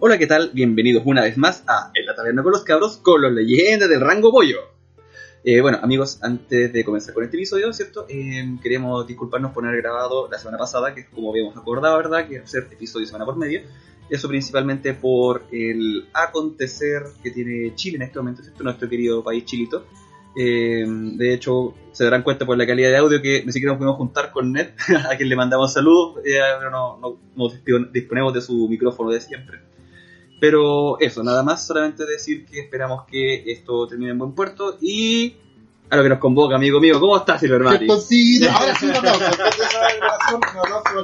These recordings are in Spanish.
Hola, ¿qué tal? Bienvenidos una vez más a En la Taberna con los Cabros con los leyendas del rango pollo. Eh, bueno, amigos, antes de comenzar con este episodio, ¿cierto? Eh, queríamos disculparnos por no haber grabado la semana pasada, que como habíamos acordado, ¿verdad? Que hacer episodio semana por medio. Eso principalmente por el acontecer que tiene Chile en este momento, ¿cierto? Nuestro querido país chilito. Eh, de hecho, se darán cuenta por la calidad de audio que ni siquiera nos pudimos juntar con Ned, a quien le mandamos saludos, eh, pero no, no, no disponemos de su micrófono de siempre. Pero eso, nada más, solamente decir que esperamos que esto termine en buen puerto y a lo que nos convoca, amigo mío. ¿Cómo estás, Silver Mati? Festoncito. Ahora sí un aplauso. Un aplauso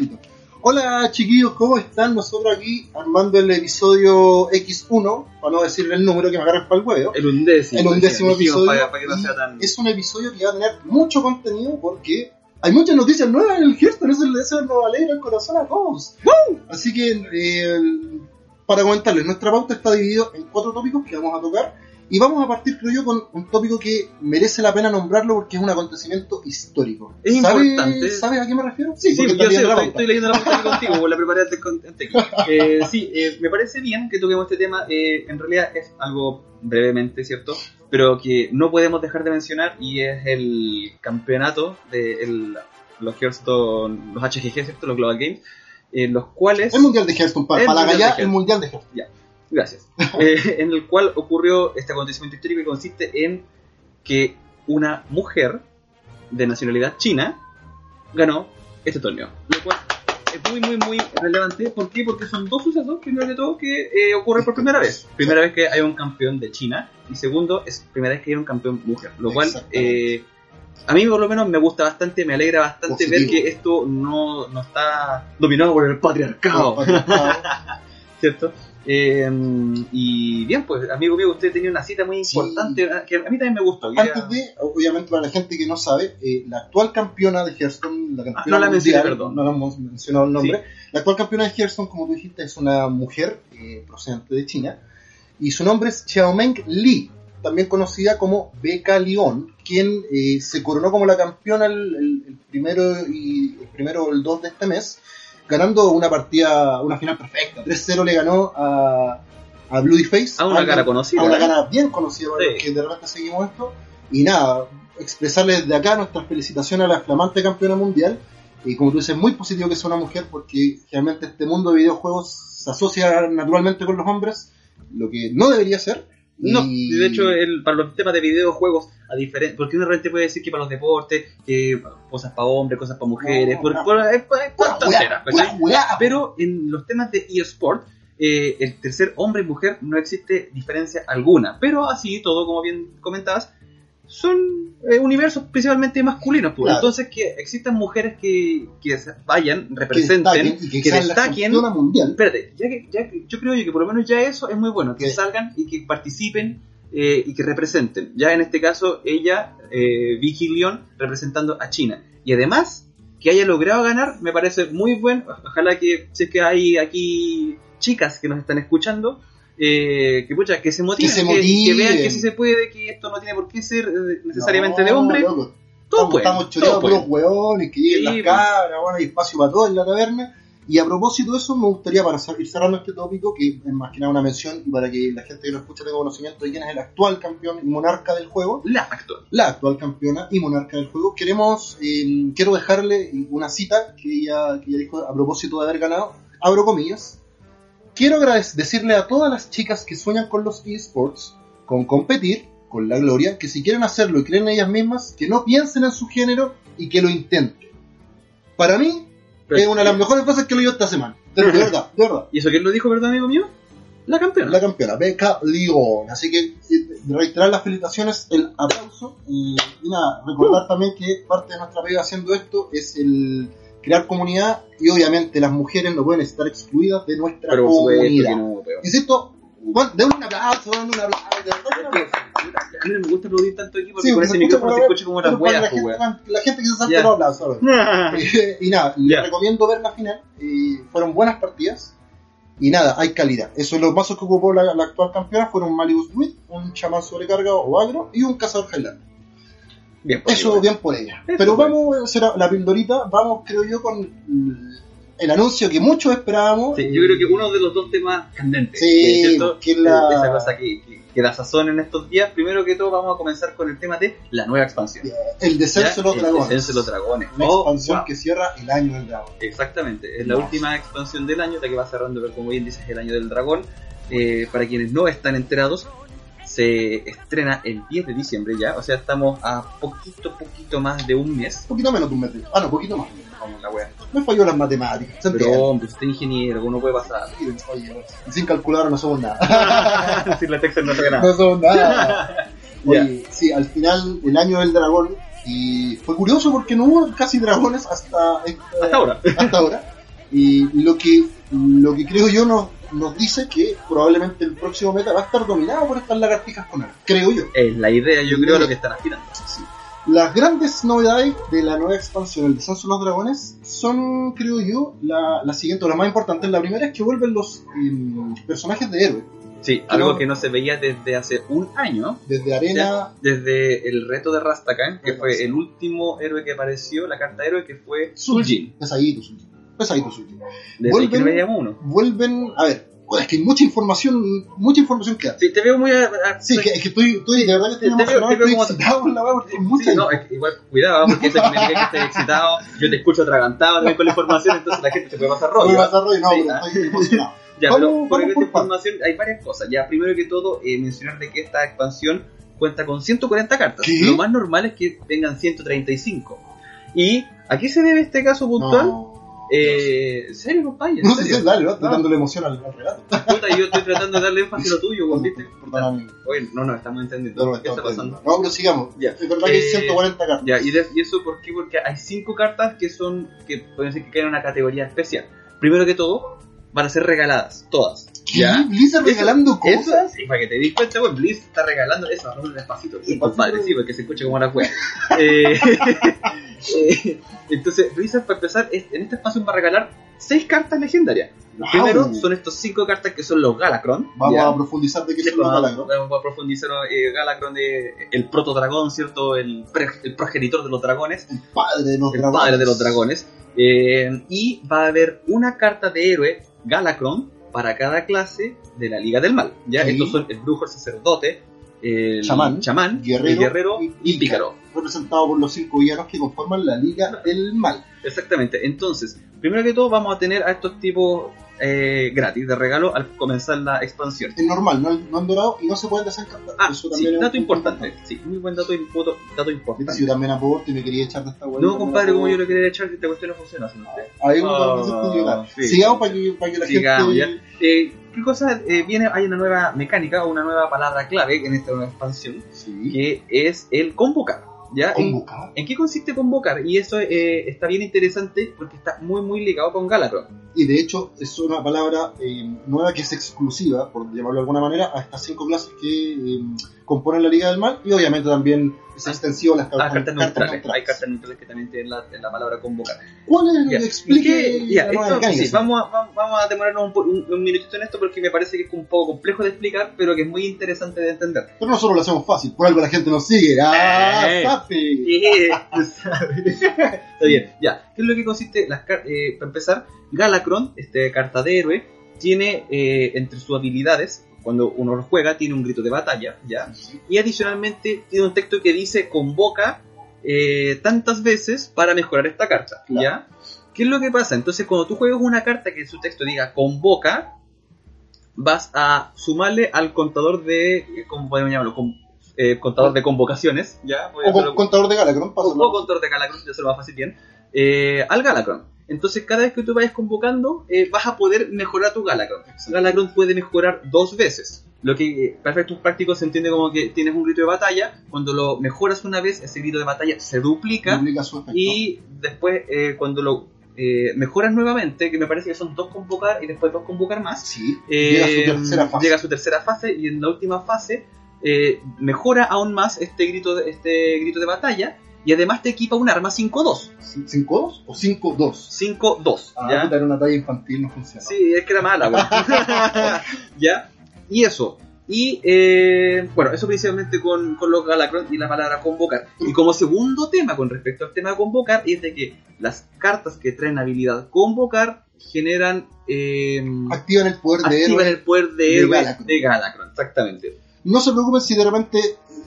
al. Hola chiquillos, ¿cómo están? Nosotros aquí armando el episodio X1, para no decirle el número que me agarren para el huevo. El undécimo. El undécimo episodio. Para, para que no sea tan... Es un episodio que va a tener mucho contenido porque hay muchas noticias nuevas en el Hearthstone. Eso, eso nos alegra el corazón a todos. Así que, eh, para comentarles, nuestra pauta está dividida en cuatro tópicos que vamos a tocar. Y vamos a partir, creo yo, con un tópico que merece la pena nombrarlo porque es un acontecimiento histórico. Es ¿Sabe- importante. ¿Sabes a qué me refiero? Sí, sí, yo sé, la estoy, estoy leyendo la pauta contigo, la preparé antes con antes. Eh, sí, eh, me parece bien que toquemos este tema. eh, en realidad es algo brevemente, ¿cierto? Pero que no podemos dejar de mencionar y es el campeonato de el- los Hearthstone, los HGG, ¿cierto? Los Global Games, en los cuales... El mundial de Hearthstone, para, para la Mundial el mundial de Hearthstone. Gracias. Eh, en el cual ocurrió este acontecimiento histórico que consiste en que una mujer de nacionalidad china ganó este torneo. Lo cual es muy, muy, muy relevante. ¿Por qué? Porque son dos sucesos, primero de todo, que eh, ocurren por primera vez. Primera vez que hay un campeón de China y segundo, es primera vez que hay un campeón mujer. Lo cual... Eh, a mí por lo menos me gusta bastante, me alegra bastante ver Positivo. que esto no, no está dominado por el patriarcado. ¿cierto? Eh, y bien, pues, amigo mío, usted tenía una cita muy Sí. importante eh, que a mí también me gustó. era- Antes de, obviamente para la gente que no sabe, eh, la actual campeona de Hearthstone, la campeona Ah, no la mencioné, mundial, perdón. no la hemos mencionado el nombre, la actual campeona de Hearthstone, como tú dijiste, es una mujer eh, procedente de China, y su nombre es Xiaomeng Li, también conocida como Becca León, quien eh, se coronó como la campeona el, el- el primero y el primero o el 2 de este mes, ganando una partida, una final perfecta. 3-0 le ganó a, a Bloody Face. A una cara conocida, A una ¿eh? cara bien conocida para Sí. los que de repente seguimos esto. Y nada, expresarles desde acá nuestras felicitaciones a la flamante campeona mundial. Y como tú dices, muy positivo que sea una mujer porque realmente este mundo de videojuegos se asocia naturalmente con los hombres, lo que no debería ser. No, Y- de hecho, el, para los temas de videojuegos, a diferen- porque uno realmente puede decir que para los deportes, que cosas para hombres, cosas para mujeres, No, por, no. por- es-. Pero en los temas de eSport, eh, el tercer hombre y mujer no existe diferencia alguna. Pero así, todo como bien comentabas, son eh, universos principalmente masculinos. pues. Claro. Entonces, que existan mujeres que, que vayan, que representen, destaquen y que, que sean la destaquen. campeona mundial. Espérate, ya que, ya que- yo creo yo que por lo menos ya eso es muy bueno, que salgan y que participen eh, y que representen. Ya en este caso, ella, eh, Vicky León, representando a China. Y además, que haya logrado ganar, me parece muy bueno. Ojalá que, si es que hay aquí chicas que nos están escuchando, eh, que, pucha, que se motiven, se que, vean que sí se puede, que esto no tiene por qué ser eh, necesariamente de hombre. loco. Todo estamos, puede, estamos los hueones, que lleguen Sí, las cabras, bueno, hay espacio para todo en la taberna. Y a propósito de eso, me gustaría, para ir cerrando este tópico, que es más que nada una mención, y para que la gente que lo escucha tenga conocimiento de quién es el actual campeón y monarca del juego, La actual. la actual campeona y monarca del juego, queremos, eh, quiero dejarle una cita que ella, que ella dijo a propósito de haber ganado, abro comillas, quiero decirle a todas las chicas que sueñan con los esports, con competir, con la gloria, que si quieren hacerlo y creen en ellas mismas, que no piensen en su género y que lo intenten. Para mí, es una de las mejores frases que he leído esta semana. De de verdad, de verdad. ¿Y eso quién lo dijo, verdad, amigo mío? La campeona. La campeona, Becca León. Así que eh, reiterar las felicitaciones, el aplauso. Y, y nada, recordar también que parte de nuestra vida haciendo esto es el crear comunidad y obviamente las mujeres no pueden estar excluidas de nuestra Pero comunidad. no, pero- Insisto, bueno, denle un aplauso, denle un aplauso. de un aplauso. A mí no me gusta aplaudir tanto aquí porque Sí, con ese se micrófono se escucha como las weas, la, gente, la gente que se salta Ya. los aplausos. ¿sabes? y nada, les recomiendo ver la final. fueron buenas partidas. Y nada, hay calidad. Eso es los mazos que ocupó la, la actual campeona fueron un Malibus Druid, un chamán sobrecargado o agro y un cazador Highlander. Bien, Eso bien por ella. Eso Pero vamos a hacer la pildorita, vamos creo yo con el anuncio que muchos esperábamos. Sí, yo creo que uno de los dos temas candentes. Sí, ¿cierto? que la- Esa cosa que, que, sazón en estos días. Primero que todo, vamos a comenzar con el tema de la nueva expansión. el descenso de los El dragones. descenso de los dragones. Una Oh, expansión wow. que cierra el año del dragón. Exactamente, es la Wow. última expansión del año, la que va cerrando, como bien dices, el año del dragón. Eh, para quienes no están enterados, se estrena el 10 de diciembre ya, o sea, estamos a poquito, poquito más de un mes. Un poquito menos de un mes. Ah, no, poquito más. Vamos, la wea. Me falló las matemáticas. Se Pero, hombre, usted es ingeniero, uno puede pasar. Sin calculadora no somos nada. Sin la texta no toca nada. no somos nada. Sí, al final, el año del dragón. Y fue curioso porque no hubo casi dragones hasta, esta- Hasta ahora. hasta ahora. Y lo que, lo que creo yo nos, nos dice que probablemente el próximo meta va a estar dominado por estas lagartijas con él. Creo yo. Es la idea, yo creo, lo que están aspirando. Sí. Las grandes novedades de la nueva expansión, el descenso de los dragones, son, creo yo, la, la siguiente, o la más importante. La primera es que vuelven los em, personajes de héroe. Sí, algo que no se veía desde hace un año, Desde Arena, desde el reto de Rastakan, que fue el último héroe que apareció, la carta héroe, que fue Suljin. Suljin. Pesadito Suljin. Pesadito Suljin. Desde Vuelven-. Vuelven, a ver, es que hay mucha información, mucha información que dar. Sí, te veo muy... a- a- Sí, que, es que estoy, estoy de verdad que estoy Te- te veo- emocionado, te veo estoy excitado con la weá porque hay mucha Sí, no, es que igual, cuidado, porque eso significa que estés excitado, yo te escucho atragantado también con la información, entonces la gente se puede pasar rollo. vas a rollo, no, Sí, pero ah. estoy emocionado. Ya, Vamos- pero por esta información hay varias cosas. Ya, primero que todo, eh, mencionar de que esta expansión cuenta con 140 cartas. ¿Qué? Lo más normal es que vengan 135. ¿Y a qué se debe este caso puntual? No, Eh, ¿En serio, compadre? ¿En no sé serio? si dale, ¿no? Estoy dándole emoción al, al relato. Puta, yo estoy tratando de darle énfasis a lo tuyo, weón, ¿viste? Perdón, amigo. Oye, no, no, estamos entendiendo. No, no, ¿Qué está pasando? No, pero sigamos. Ya. Es verdad que hay Eh, 140 cartas. Ya, y, de- y eso por qué? Porque hay cinco cartas que son, que pueden decir que caen en una categoría especial. Primero que todo, van a ser regaladas, todas. ¿Qué? ¿Ya? Blizzard regalando Eso, cosas. sí, para que te des cuenta, pues Blizz está regalando eso, un despacito. Sí, compadre, sí, porque se escucha como la wea. eh, eh, entonces, Blizzard, para empezar, en este espacio va a regalar seis cartas legendarias. Wow. Primero son estos cinco cartas que son los Galacron. Vamos ¿ya? a profundizar de qué Sí, son los vamos, galagros. vamos a profundizar eh, Galacron, eh, el proto-dragón, ¿cierto? El, pre- el progenitor de los dragones El padre de los el dragones. padre de los dragones. Eh, y va a haber una carta de héroe, Galacron, para cada clase de la Liga del Mal. Ya Sí. estos son el brujo, el sacerdote, el Chamán, chamán, guerrero el guerrero y y, pícaro. Representado por los cinco villanos que conforman la Liga del Mal. Exactamente. Entonces, primero que todo vamos a tener a estos tipos eh, gratis de regalo al comenzar la expansión. Es normal, no, han- no han dorado y no se pueden desencantar. Ah, Eso sí, dato importante. Sí, muy buen dato, dato importante. Si yo también aporto y me quería echar de esta hueá. No, compadre, como yo lo quería echar, esta cuestión no funciona. ¿sí? Ahí Ah, parece idiota. sí. Sigamos para que, para que la Sigamos, gente. Eh, ¿Qué cosa eh, viene? Hay una nueva mecánica o una nueva palabra clave en esta nueva expansión Sí. que es el convocar. ¿ya? ¿En, Convocar. en qué consiste convocar? Y eso eh, está bien interesante porque está muy muy ligado con Galacron. Y de hecho, es una palabra eh, nueva que es exclusiva, por llamarlo de alguna manera, a estas cinco clases que eh, componen la Liga del Mal. Y obviamente también es Ah. extensivo las Ah, cartas, cartas neutrales. neutrales. Hay cartas neutrales que también tienen la, la palabra convocar. ¿Cuál es? Ya. Explique ¿Y qué? Ya, la nueva esto, sí, vamos, a, vamos- a demorarnos un, un- un minutito en esto porque me parece que es un poco complejo de explicar, pero que es muy interesante de entender. Pero nosotros lo hacemos fácil, por algo la gente nos sigue. ¡Ah, Eh. Safi! Tú sabes. Está bien, ya. ¿Qué es lo que consiste? Las eh, para empezar, Galacron, este carta de héroe, tiene eh, entre sus habilidades, cuando uno lo juega, tiene un grito de batalla, ¿ya? Y adicionalmente tiene un texto que dice convoca eh, tantas veces para mejorar esta carta, Claro. ¿ya? ¿Qué es lo que pasa? Entonces, cuando tú juegas una carta que en su texto diga convoca, vas a sumarle al contador de, ¿cómo podemos llamarlo? Con- eh, contador de convocaciones, ¿ya? Voy a O con- contador de Galacron, o, o contador de Galacron, ya se lo va a fácil bien, eh, al Galacron. Entonces, cada vez que tú vayas convocando, eh, vas a poder mejorar tu Galacron. Galacron puede mejorar dos veces. Lo que eh, para efectos prácticos se entiende como que tienes un grito de batalla. Cuando lo mejoras una vez, ese grito de batalla se duplica. Duplica su. Y después, eh, cuando lo eh, mejoras nuevamente, que me parece que son dos convocar y después dos convocar más, Sí, eh, llega a su tercera fase. llega a su tercera fase y en la última fase eh, mejora aún más este grito de, este grito de batalla y además te equipa un arma 5-2. ¿5-2 o 5-2? 5-2. Ah, era una talla infantil, no funciona. Sí, es que era mala, weón. ¿Ya? Y eso. Y eh, bueno, eso principalmente con, con los Galacron y la palabra convocar. Y como segundo tema con respecto al tema de convocar es de que las cartas que traen habilidad convocar generan. Eh, Activan el poder de activan héroe. el poder de, de héroe Galacron. de Galacron, exactamente. No se preocupen si de repente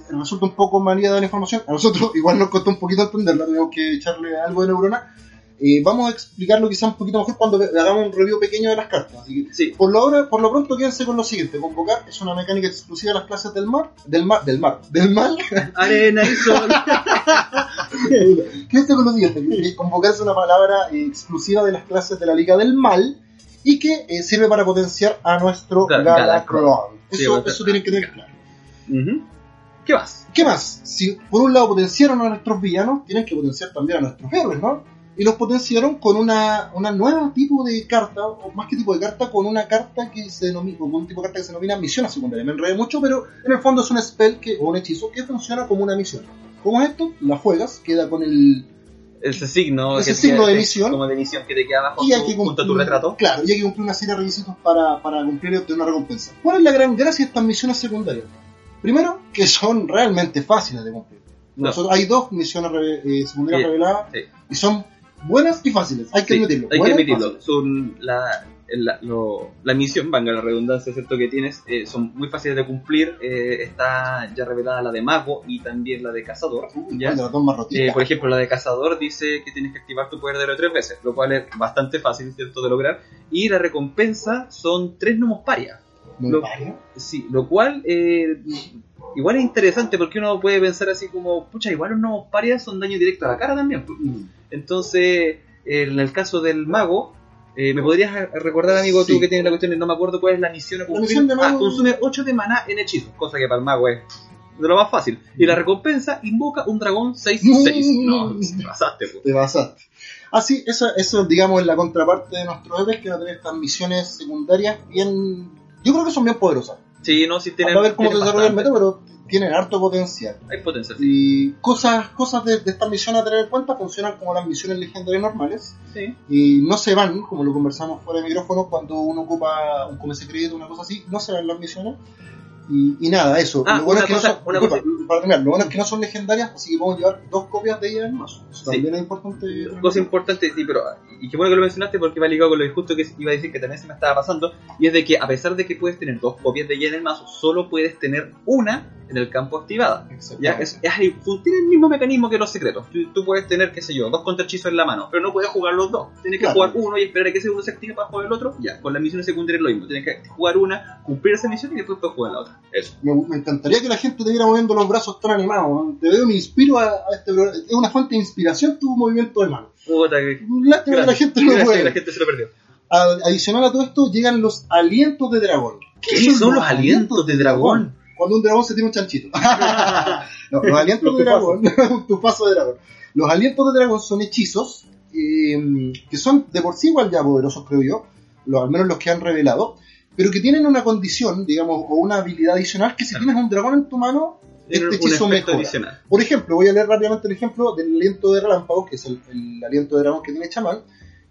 resulta un poco manía de la información. A nosotros igual nos costó un poquito entenderla, tuvimos que echarle algo de neurona. Eh, vamos a explicarlo quizá un poquito mejor cuando hagamos un review pequeño de las cartas. Así que, Sí, por lo, ahora, por lo pronto quédense con lo siguiente. Convocar es una mecánica exclusiva de las clases del mar. Del mar, del mar, del mal. arena y sol. Quédense con lo siguiente. Convocar es una palabra eh, exclusiva de las clases de la Liga del Mal y que eh, sirve para potenciar a nuestro Ga- Galacron. Galacron. Sí, Eso, bueno, eso tienen que tener claro. ¿Qué más? ¿Qué más? Si por un lado potenciaron a nuestros villanos, tienen que potenciar también a nuestros héroes, ¿no? Y los potenciaron con una, una nueva tipo de carta, o más que tipo de carta, con una carta que se denomina, con un tipo de carta que se denomina misión secundaria. Me enredé mucho, pero en el fondo es un spell que, o un hechizo que funciona como una misión. ¿Cómo es esto? La juegas, queda con el. Ese signo. Ese que signo te- de misión. Como de misión que te queda abajo Y hay que junto a tu cumplir- retrato. Claro, y hay que cumplir una serie de requisitos para, para cumplir y obtener una recompensa. ¿Cuál es la gran gracia de estas misiones secundarias? Primero, que son realmente fáciles de cumplir. No. Nosotros- hay dos misiones eh, secundarias Sí, reveladas sí. y son buenas y fáciles, hay que Sí, admitirlo. Hay que admitirlo. Son la, la, lo- la misión, valga la redundancia, ¿cierto? Que tienes, eh, son muy fáciles de cumplir. eh, está ya revelada la de Mago y también la de Cazador. Uy, ¿ya? ¿cuál de las dos Eh, por ejemplo, la de Cazador dice que tienes que activar tu poder de héroe tres veces, lo cual es bastante fácil, ¿cierto? De lograr. Y la recompensa son tres gnomos paria. ¿No lo-? Sí, lo cual eh, igual es interesante porque uno puede pensar así como, pucha, igual los gnomos paria son daño directo a la cara también. Mm. Entonces, en el caso del mago, eh, ¿me podrías recordar, amigo, Sí. tú que tienes la cuestión? No me acuerdo cuál es la misión a cumplir. misión de mago- Ah, consume 8 de maná en hechizos, cosa que para el mago es de lo más fácil. Y la recompensa invoca un dragón 6-6. Mm. No, te pasaste, pues. Te basaste. Ah, sí, eso, eso digamos es la contraparte de nuestros héroes que a tener estas misiones secundarias bien... Yo creo que son bien poderosas. Sí, no, si tienen. A ver cómo tienen desarrolla el método, pero tienen harto potencial. Hay potencia, sí. Y cosas, cosas de, de estas misiones a tener en cuenta funcionan como las misiones legendarias normales sí. y no se van, como lo conversamos fuera de micrófono, cuando uno ocupa un come secreto, una cosa así, no se van las misiones. Y, y nada, eso. Ah, lo bueno es que cosa- no son, una disculpa, cosa- para terminar, lo bueno es que no son legendarias, así que podemos llevar dos copias de ellas en mazo. Eso Sí. también es importante. Cosa importante, sí, pero. Y qué bueno que lo mencionaste porque va ligado con lo que justo que iba a decir que también se me estaba pasando. Y es de que a pesar de que puedes tener dos copias de ella en el mazo, solo puedes tener una en el campo activada. Ya, es, tiene el mismo mecanismo que los secretos. Tú, tú puedes tener, qué sé yo, dos contrahechizos en la mano, pero no puedes jugar los dos. Tienes que Claro. jugar uno y esperar a que ese uno se active para jugar el otro. Ya, con las misiones secundarias es lo mismo. Tienes que jugar una, cumplir esa misión y después puedes jugar la otra. Eso. Me, me encantaría que la gente te viera moviendo los brazos tan animados. ¿no? Te veo, me inspiro a, a este programa. Es una fuente de inspiración tu movimiento de mano. Puta, que- Lástima que la gente no puede. la gente se lo perdió. A- Adicional a todo esto, llegan los alientos de dragón. ¿Qué son los alientos de dragón? Cuando un dragón se tiene un chanchito. No, los alientos de dragón, un tufazo de dragón. Los alientos de dragón son hechizos eh, que son de por sí igual ya poderosos, creo yo, los, al menos los que han revelado, pero que tienen una condición, digamos, o una habilidad adicional que si Claro. tienes un dragón en tu mano, este un hechizo mejora. adicional. Por ejemplo, voy a leer rápidamente el ejemplo del aliento de relámpago, que es el, el aliento de dragón que tiene chamán,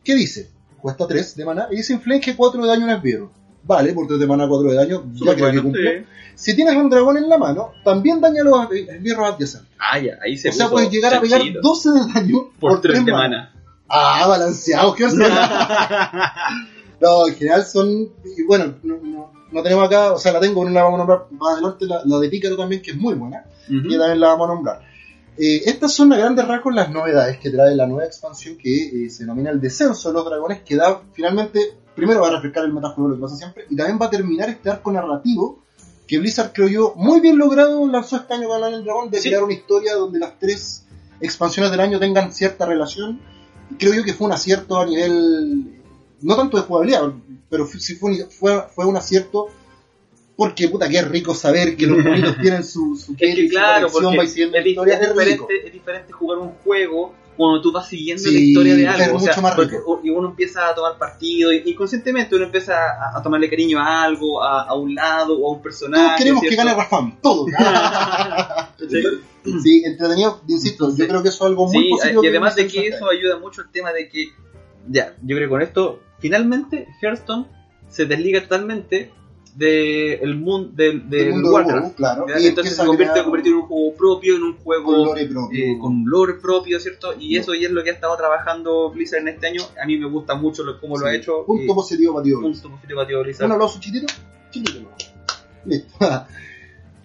que dice, cuesta 3 de mana, y dice inflige 4 de daño en esbirro. Vale, por 3 de mana 4 de daño, ya Súper creo que bueno, cumple. sí. Si tienes un dragón en la mano, también daña los esbirros adyacentes. Ah, ya, ahí se O sea, puedes llegar a pegar chanchito. 12 de daño por 3 de manas. mana. Ah, balanceado, qué No, en general son. Y bueno, no, no- no tenemos acá, o sea, la tengo, no la vamos a nombrar más adelante, la, la de Pícaro también, que es muy buena, Ujú. que también la vamos a nombrar. Eh, estas son a grandes rasgos las novedades que trae la nueva expansión que eh, se denomina el descenso de los dragones, que da finalmente, primero va a refrescar el metajuego, lo que pasa siempre, y también va a terminar este arco narrativo que Blizzard, creo yo, muy bien logrado lanzó este año con el dragón, de Sí. crear una historia donde las tres expansiones del año tengan cierta relación. Creo yo que fue un acierto a nivel, no tanto de jugabilidad, pero sí fue un, fue, fue un acierto porque puta que es rico saber que los bonitos tienen su, su Es que su claro, conexión, porque va es, historia, es diferente, es diferente jugar un juego cuando tú vas siguiendo Sí, la historia de algo. es o sea, mucho más rico. y uno empieza a tomar partido y, y conscientemente uno empieza a, a tomarle cariño a algo, a, a un lado o a un personaje. Todos queremos que ¿cierto? gane Rafam, todos. Sí. sí, entretenido, insisto, yo Sí. creo que eso es algo muy Sí, positivo. y además de Blizzard que eso ayuda mucho el tema de que, ya, yo creo que con esto, finalmente Hearthstone se desliga totalmente de el mundo del mundo de Warcraft. WoW, claro. Y Entonces se a convierte, crear convierte en un juego propio, en un juego con lore propio. eh, con lore propio, ¿cierto? Y No. eso ya es lo que ha estado trabajando Blizzard en este año. A mí me gusta mucho lo, cómo lo ha hecho. Punto y- positivo para ti, punto positivo para Blizzard. Un aplauso chiquitito. Chiquitito. Listo.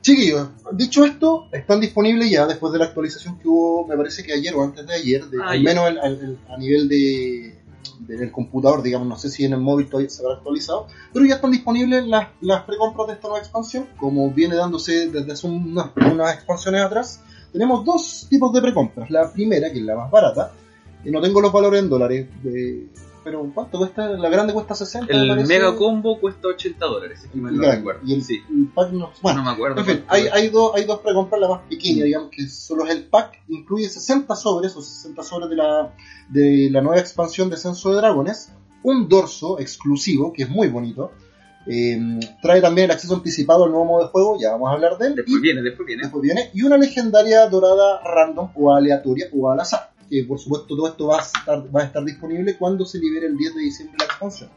Chiquillos, dicho esto, están disponibles ya después de la actualización que hubo, me parece que ayer o antes de ayer, de- Ah, al menos el- el- el- a nivel de del computador, digamos, no sé si en el móvil todavía se habrá actualizado, pero ya están disponibles las, las precompras de esta nueva expansión, como viene dándose desde hace unas, unas expansiones atrás. Tenemos dos tipos de precompras. La primera, que es la más barata, y no tengo los valores en dólares, de- pero ¿cuánto cuesta? La grande cuesta 60. me El parece. Mega Combo cuesta 80 dólares, mal no Grande. recuerdo. Y el, Sí. el pack no. Bueno, no me acuerdo. en fin, hay, es. hay, dos, hay dos precompras, la más pequeña, digamos, que solo es el pack, incluye 60 sobres, o 60 sobres de la, de la nueva expansión de Censo de Dragones, un dorso exclusivo, que es muy bonito, eh, trae también el acceso anticipado al nuevo modo de juego, ya vamos a hablar de él, Después y viene, después viene. después viene, y una legendaria dorada random o aleatoria o al azar, que por supuesto todo esto va a estar, va a estar disponible cuando se libere el 10 de diciembre la expansión.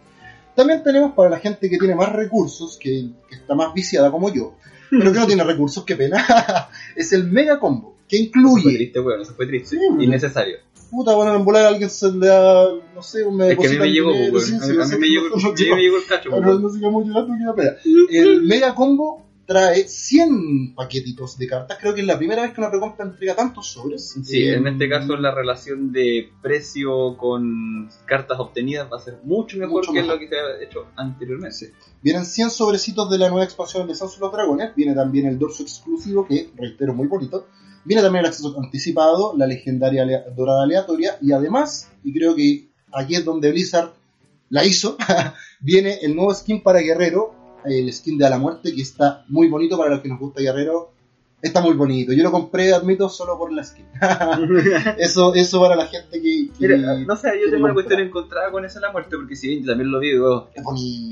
También tenemos para la gente que tiene más recursos, que, que está más viciada como yo, pero que no tiene recursos, qué pena, es el Mega Combo, que Eso fue incluye, triste, weón, eso fue triste. Sí. Innecesario. puta, bueno, en volar a alguien se le da, no sé, un me Es que a mí me llegó, weón. A mí- sé me llegó no- no el cacho, No, weón. no sigamos llorando, que da pena. El Mega Combo trae 100 paquetitos de cartas. Creo que es la primera vez que una precompra entrega tantos sobres. Sí, Eh, en este caso la relación de precio con cartas obtenidas va a ser mucho mejor Mucho que mejor. lo que se ha hecho anteriormente. Vienen 100 sobrecitos de la nueva expansión de Sans los Dragones. Viene también el dorso exclusivo, que reitero, muy bonito. Viene también el acceso anticipado, la legendaria alea- dorada aleatoria. Y además, y creo que aquí es donde Blizzard la hizo, viene el nuevo skin para Guerrero, el skin de a la muerte, que está muy bonito para los que nos gusta Guerrero. Está muy bonito. Yo lo compré, admito, solo por la skin. eso, eso para la gente que. que- Mira, no sé, yo tengo una cuestión encontrada con esa la muerte, porque si bien yo también lo digo,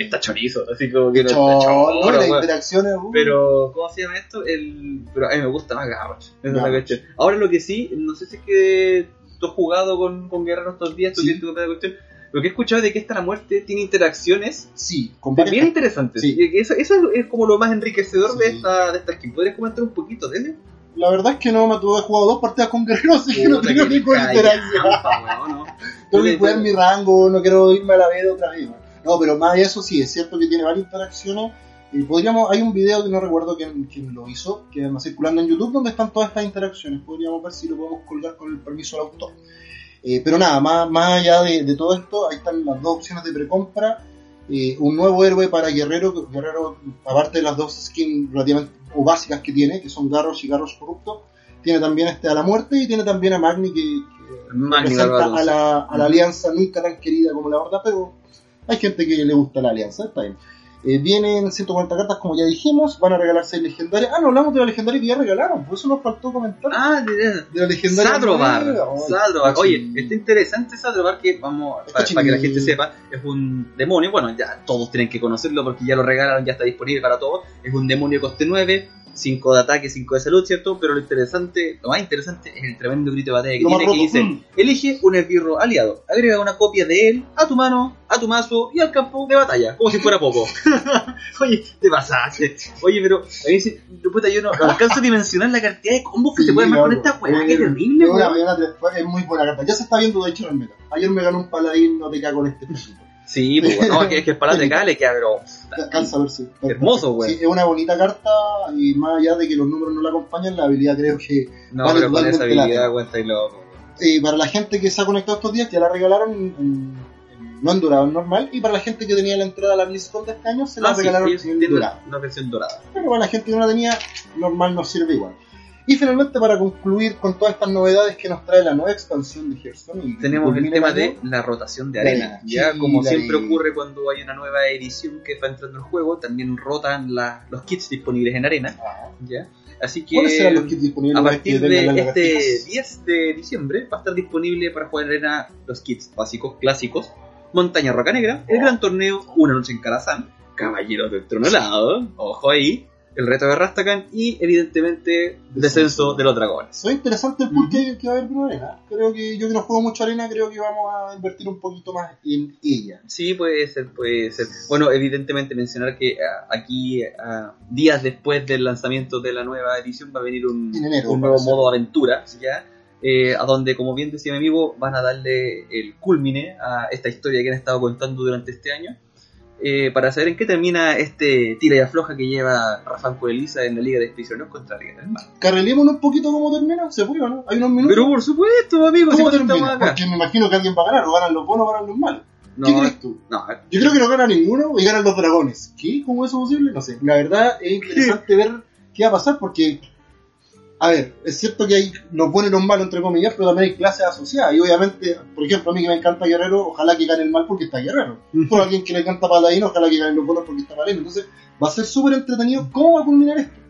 está chorizo, así como que no Chorro, está choro, ¿no? Las interacciones. uh. Pero, ¿cómo se llama esto? El... Pero a mí me gusta más Garrosh. Cuestión. Ahora lo que sí, no sé si es que tú has jugado con, con Guerrero estos días, tú Sí. tienes tu propia cuestión. Lo que he escuchado es de que esta la muerte tiene interacciones Sí, bien interesantes. Sí. Y que eso, eso es como lo más enriquecedor de Sí. esta, de esta skin. ¿Podrías comentar un poquito de eso? La verdad es que no me tuve jugado dos partidas con guerreros, así que no tengo ninguna interacción. weón, ¿no? Tengo que cuidar mi rango, no quiero irme a la vez otra vez. ¿no? No, pero más de eso sí, es cierto que tiene varias interacciones. Y podríamos, hay un video que no recuerdo quién, quién lo hizo, que anda circulando en YouTube, donde están todas estas interacciones. Podríamos ver si lo podemos colgar con el permiso del autor. Eh, pero nada, más, más allá de, de todo esto, ahí están las dos opciones de precompra. Eh, un nuevo héroe para Guerrero, que Guerrero, aparte de las dos skins relativamente o básicas que tiene, que son Garros y Garros Corruptos, tiene también este a la muerte y tiene también a Magni que, que Magni representa a la, a la alianza nunca tan querida como la verdad, pero hay gente que le gusta la alianza, está bien. Eh, vienen 140 cartas, como ya dijimos, van a regalar 6 legendarias. Ah, no hablamos de la legendaria que ya regalaron, por eso nos faltó comentar. Ah, de la legendaria. Sadrobar. Sadrobar. sí. Oye, está interesante Sadrobar que vamos, para, para que la gente sepa, es un demonio, bueno, ya todos tienen que conocerlo porque ya lo regalaron, ya está disponible para todos. Es un demonio coste 9, 5 de ataque, 5 de salud, ¿cierto? Pero lo interesante, lo más interesante es el tremendo grito de batalla que tiene que dice, elige un esbirro aliado, agrega una copia de él a tu mano, a tu mazo y al campo de batalla, como si fuera poco. Oye, te pasaste. Oye, pero a mí sí, puta, yo no, no alcanzo a dimensionar la cantidad de combos que Sí, se pueden armar con claro. esta weá, qué terrible, es una, muy buena carta. Ya se está viendo de hecho en el meta. Ayer me ganó un paladín, no te cago en este pesito. Sí, pues, no, es que, es que palacio de acá le queda, pero. Alcanza a verse. Hermoso, güey. Sí, es una bonita carta y más allá de que los números no la acompañan, la habilidad creo que No, Vale pero con esa habilidad, pena. cuenta y loco. eh, para la gente que se ha conectado estos días ya la regalaron en- en- no en dorado normal y para la gente que tenía la entrada a la BlizzCon de este año se la Ah, sí, regalaron ellos en dorado. una versión dorada. Pero para la gente que no la tenía, normal nos sirve igual. Y finalmente para concluir con todas estas novedades que nos trae la nueva expansión de Hearthstone y Tenemos el tema de la rotación de arena. Ya, Sí, como siempre ocurre cuando hay una nueva edición que va entrando al juego, también rotan la- los kits disponibles en arena. Ah, ¿ya? Así que. ¿Cuáles serán los kits disponibles? A partir de este lagartijas? 10 de diciembre va a estar disponible para jugar en arena los kits básicos, clásicos, Montaña Roca Negra, el Oh. Gran Torneo, Una Noche en Karazhan, Caballeros del Trono Helado, ojo ahí, el reto de Rastakan y evidentemente descenso de los dragones. Es interesante el pool que, que va a haber arena. Creo que yo que no juego mucho arena, creo que vamos a invertir un poquito más en ella. Sí, puede ser, puede ser. Bueno, evidentemente mencionar que ah, aquí, ah, días después del lanzamiento de la nueva edición, va a venir un, En enero, un nuevo modo aventura, ¿ya? Eh, a donde, como bien decía mi amigo, van a darle el culmine a esta historia que han estado contando durante este año. Eh, para saber en qué termina este tira y afloja que lleva Rafael Elisa en la Liga de Prisioneros contra la Liga del Mar. Carrelémonos un poquito cómo termina, se puede, o ¿no? Hay unos minutos. Pero por supuesto, amigo, si ¿Cómo nosotros termina? acá. Porque me imagino que alguien va a ganar, o ganan los buenos o ganan los malos. ¿Qué No, crees tú? no, Yo creo que no gana ninguno y ganan los dragones. ¿Qué? ¿Cómo es eso posible? No sé. La verdad es interesante ver qué va a pasar porque, a ver, es cierto que hay los buenos y los malos, entre comillas, pero también hay clases asociadas. Y obviamente, por ejemplo, a mí que me encanta Guerrero, ojalá que gane el mal porque está Guerrero. Por alguien que le encanta Paladino, ojalá que gane los buenos porque está Paladino. Entonces, va a ser súper entretenido cómo va a culminar esto.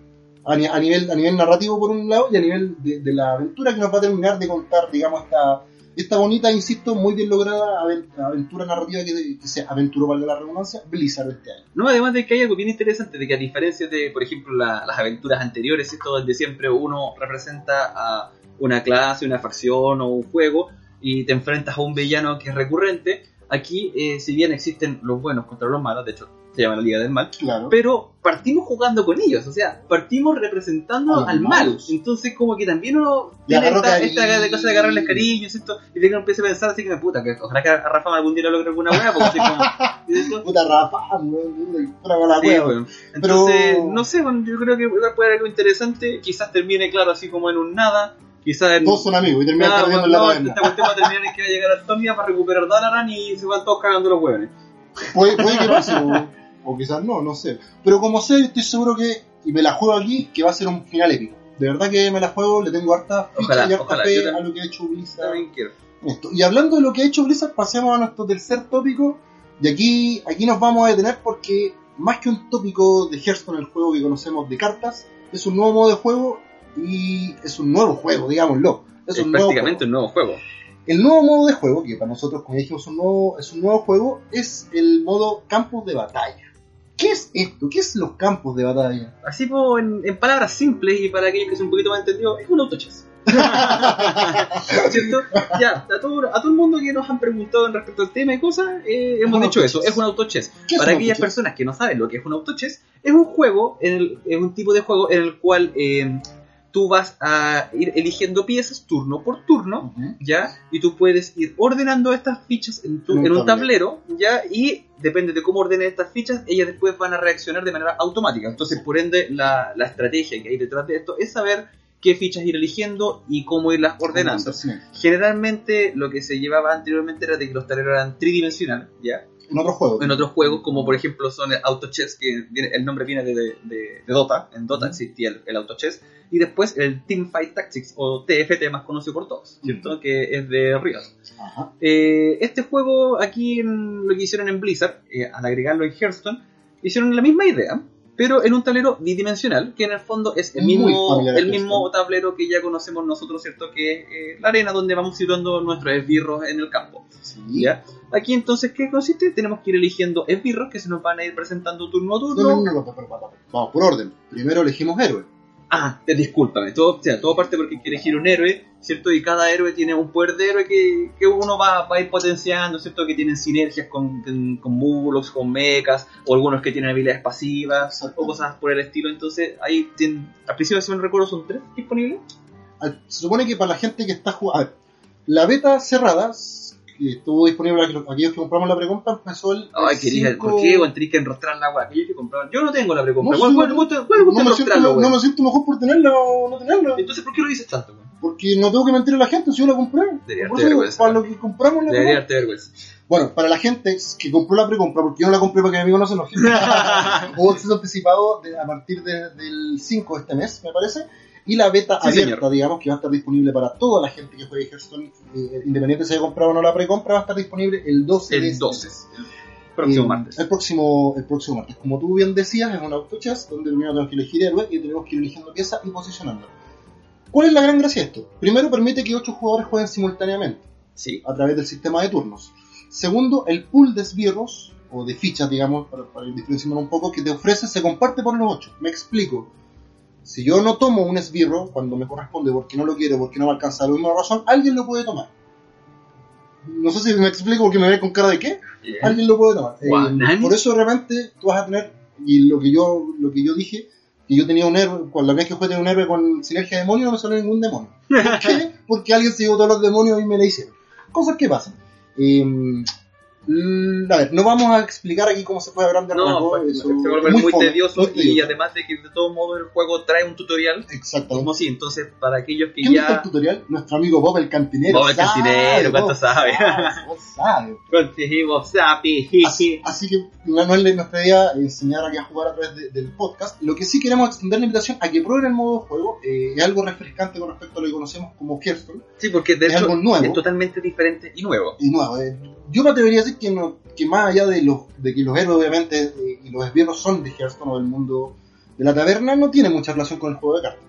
A, ni- a nivel, a nivel narrativo por un lado y a nivel de, la aventura que nos va a terminar de contar, digamos, esta, esta bonita, insisto, muy bien lograda aven- aventura narrativa que, que se aventuró, valga la redundancia, Blizzard este año. No, además de que hay algo bien interesante, de que a diferencia de, por ejemplo, la- las aventuras anteriores, esto donde siempre uno representa a una clase, una facción o un juego y te enfrentas a un villano que es recurrente, aquí, eh, si bien existen los buenos contra los malos, de hecho se llama la Liga del Mal, Claro. pero partimos jugando con ellos, o sea, partimos representando A al mal. malos. Entonces, como que también uno tiene esta, cosa de agarrarles cariño, ¿cierto? Y de que uno empieza a pensar así que me puta, que ojalá que a Rafa algún día le logre alguna hueá, porque así como. Puta Rafa, con la Sí, hueá. weón. Entonces, Pero- no sé, bueno, yo creo que puede haber algo interesante. Quizás termine, claro, así como en un nada. Quizás en. Todos son amigos y terminan perdiendo bueno, en la no, taberna. esta cuestión va a terminar en que va a llegar Artonia para recuperar Dalaran y se van todos cagando los hueones. Puede, puede que pase, o, quizás no, no sé. Pero como sé, estoy seguro que, y me la juego aquí, que va a ser un final épico. De verdad que me la juego, le tengo harta ficha Ojalá, y harta ojalá, fe a lo que ha hecho Blizzard. Esto. Y hablando de lo que ha hecho Blizzard, pasemos a nuestro tercer tópico. Y aquí, aquí nos vamos a detener porque, más que un tópico de Hearthstone, el juego que conocemos de cartas, es un nuevo modo de juego y es un nuevo juego, digámoslo. Es, Es, un nuevo prácticamente juego. un nuevo juego. El nuevo modo de juego, que para nosotros, como ya dijimos, es un nuevo, es un nuevo juego, es el modo campos de batalla. ¿Qué es esto? ¿Qué es los campos de batalla? Así como en, en palabras simples y para aquellos que son un poquito más entendidos, es un autochess. ¿Cierto? Ya, a todo, a todo el mundo que nos han preguntado en respecto al tema y cosas, eh, hemos dicho eso, es un autochess. ¿Qué es Para un aquellas personas que no saben lo que es un autochess, es un juego, en el- es un tipo de juego en el cual eh, tú vas a ir eligiendo piezas turno por turno. ¿ya? Y tú puedes ir ordenando estas fichas en, tu- En un en un tablero, ¿ya? Y depende de cómo ordenes estas fichas, ellas después van a reaccionar de manera automática. Entonces, por ende, la, la estrategia que hay detrás de esto es saber qué fichas ir eligiendo y cómo irlas ordenando. Sí. Generalmente, lo que se llevaba anteriormente era de que los tableros eran tridimensionales, ¿ya? En otros juegos. En otros juegos, como por ejemplo son el Auto Chess, que viene- el nombre viene de, de- de- de Dota. En Dota existía el, el Auto Chess. Y después el Team Fight Tactics, o TFT más conocido por todos, ¿cierto? Que es de Riot. Ajá. Eh, este juego, aquí en- lo que hicieron en Blizzard, eh, al agregarlo en Hearthstone, hicieron la misma idea, pero en un tablero bidimensional, que en el fondo es el Muy mismo, el mismo tablero que ya conocemos nosotros, ¿cierto? Que es eh, la arena donde vamos situando nuestros esbirros en el campo. Sí. ¿ya? Aquí entonces, ¿qué consiste? Tenemos que ir eligiendo esbirros que se nos van a ir presentando turno a No, turno. no, no, no, pero, pero, pero, Vamos por orden. Primero elegimos héroe. Ah, te- discúlpame, todo, o sea, todo parte porque que elegir un héroe, ¿cierto? Y cada héroe tiene un poder de héroe que, que uno va, va a ir potenciando, ¿cierto? Que tienen sinergias con, con, con con mechas, o algunos que tienen habilidades pasivas, Exacto. o cosas por el estilo. Entonces, ahí, tienen, al principio, si no recuerdo, son tres disponibles. Al- Se supone que para la gente que está jugando. A ver, la beta cerrada, que estuvo disponible a aquellos- que compramos la precompra, empezó el. Ay, quería, cinco- ¿por qué? Bueno, tenés que enrostrar la agua. Aquellos que compraban. Yo no tengo la precompra. No, ¿Cuál, no- cuál, cuál, cuál gusta no, me siento, no güey? me siento mejor por tenerla o no tenerla. Entonces, ¿por qué lo dices tanto? Porque no tengo que mentir a la gente si yo la compré. Debería darte vergüenza, para lo que compramos la Debería darte vergüenza. Bueno, para la gente que compró la precompra, porque yo no la compré para que mi amigo no se enoje. Hubo acceso anticipado de- a partir de- del 5 de este mes, me parece. Y la beta Sí, abierta, señor. digamos, que va a estar disponible para toda la gente que juegue Hearthstone, eh, independiente si haya comprado o no la precompra, va a estar disponible el 12 de El este 12. mes. El próximo Eh, martes. El próximo, el próximo martes. Como tú bien decías, es un auto chess donde primero tenemos que elegir héroe y tenemos que ir eligiendo piezas y posicionándolas. ¿Cuál es la gran gracia de esto? Primero, permite que 8 jugadores jueguen simultáneamente Sí. a través del sistema de turnos. Segundo, el pool de esbirros o de fichas, digamos, para, para ir diferenciando un poco, que te ofrece se comparte por los 8. Me explico. Si yo no tomo un esbirro cuando me corresponde porque no lo quiero, porque no me alcanza la misma razón, alguien lo puede tomar. No sé si me explico porque me ve con cara de qué. Alguien lo puede tomar. Eh, Guau, por eso de repente tú vas a tener, y lo que yo, lo que yo dije, que yo tenía un héroe, cuando la vez que jugué tenía un héroe con sinergia de demonio, no me salió ningún demonio. ¿Por qué? Porque alguien se llevó todos los demonios y me la hicieron. Cosas que pasan. Eh, mm, a ver, no vamos a explicar aquí cómo se puede agrandar No, pues, se vuelve muy, fome, tedioso, muy y tedioso. además de que de todo modo el juego trae un tutorial, Exactamente. como si, entonces para aquellos que ¿Quién hizo el ya... tutorial? Nuestro amigo Bob el Cantinero. Bob el sabe, Cantinero, ¿cuánto sabe? Bob sabe. Conseguimos Sapi, Así, así que no, no es nuestra idea enseñar a que a jugar a través de- del podcast. Lo que sí queremos extender la invitación a que prueben el modo de juego. eh, es algo refrescante con respecto a lo que conocemos como Hearthstone. Sí, porque de Es hecho algo nuevo. es totalmente diferente y nuevo. Y nuevo. eh, yo me atrevería a decir que, no- que más allá de, los, de que los héroes, obviamente, y los esbirros son de Hearthstone o del mundo de la taberna, no tiene mucha relación con el juego de cartas.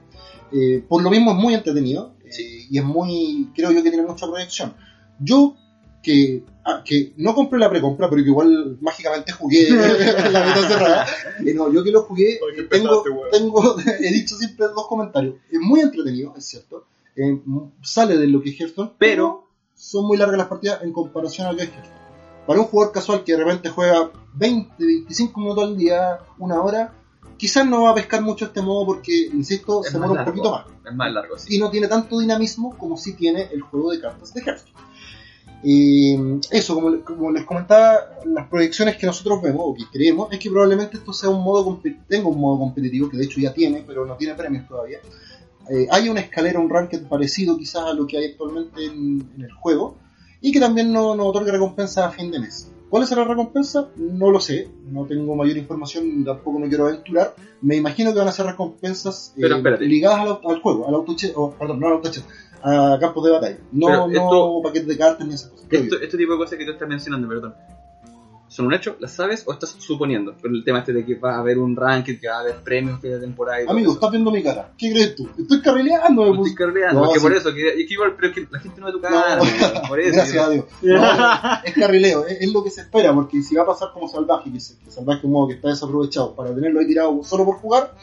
Eh, por lo mismo es muy entretenido eh, y es muy, creo yo que tiene mucha proyección. Yo que, ah, que no compré la precompra, pero que igual mágicamente jugué la mitad cerrada. Eh, no, yo que lo jugué, eh, tengo, tengo, he dicho siempre dos comentarios. Es muy entretenido, es cierto. Eh, sale de lo que es Hearthstone, Pero- son muy largas las partidas en comparación a lo que es Hearthstone. Para un jugador casual que de repente juega 20, 25 minutos al día, una hora, quizás no va a pescar mucho este modo porque, insisto, Es se demora un poquito más Es más largo, sí. y no tiene tanto dinamismo como si tiene el juego de cartas de Hearthstone. Eh, eso, como, le- como les comentaba, las proyecciones que nosotros vemos o que creemos es que probablemente esto sea un modo tenga un modo competitivo que de hecho ya tiene, pero no tiene premios todavía. Eh, hay una escalera, un ranked parecido quizás a lo que hay actualmente en, en el juego y que también nos no otorga recompensas a fin de mes. ¿Cuál es la recompensa? No lo sé, no tengo mayor información, tampoco me quiero aventurar. Me imagino que van a ser recompensas eh, ligadas al, al juego, al autoche, o, perdón, no al autoche, a campos de batalla. No, no paquetes de cartas ni esas cosas. Esto, este tipo de cosas que tú estás mencionando, perdón. ¿Son un hecho? ¿Las sabes o estás suponiendo? Con el tema este de que va a haber un ranking, que va a haber premios de temporada y Amigo, estás viendo mi cara. ¿Qué crees tú? Estoy carrileando. me estoy No, que sí. por eso, que, es que igual, pero es que la gente no ve tu cara, No. por eso. Gracias a Dios. No, es carrileo, es, es lo que se espera, porque si va a pasar como salvaje, que, se- que salvaje un modo que está desaprovechado para tenerlo ahí tirado solo por jugar,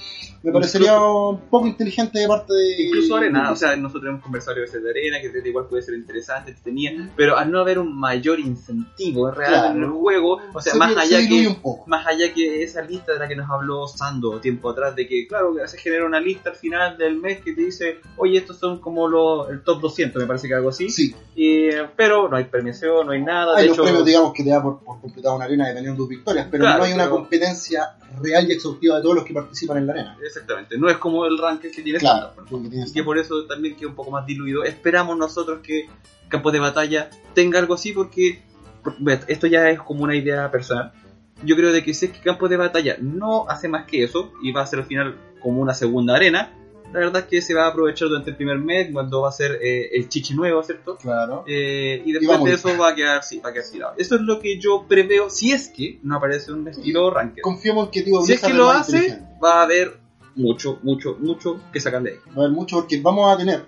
me parecería un poco inteligente de parte de. Incluso arena, o sea, nosotros hemos conversado a veces de arena, que igual puede ser interesante, tenía, pero al no haber un mayor incentivo real Claro. en el juego, o sea, se, más allá que más allá que esa lista de la que nos habló Sando tiempo atrás, de que, claro, se genera una lista al final del mes que te dice, oye, estos son como los, el top 200, me parece que algo así, Sí, Eh, pero no hay premiación, no hay nada, hay de los hecho, premios, digamos, que te da por, por completar una arena dependiendo de tus victorias, pero Claro, no hay una pero- competencia real y exhaustiva de todos los que participan en la arena. exactamente, no es como el ranking que tiene Claro, tienes- y que por eso también queda un poco más diluido. Esperamos nosotros que Campo de Batalla tenga algo así porque, esto ya es como una idea personal. Yo creo de que si es que Campo de Batalla no hace más que eso y va a ser al final como una segunda arena, la verdad es que se va a aprovechar durante el primer mes cuando va a ser eh, el chichi nuevo, ¿cierto? Claro. Eh, y Y después vamos. de eso va a quedar, sí, va a quedar tirado. Eso es lo que yo preveo si es que no aparece un estilo ranked. Confiemos en que Tío Si es que lo hace, va a haber mucho, mucho, mucho que sacarle ahí. Va a haber mucho porque vamos a tener.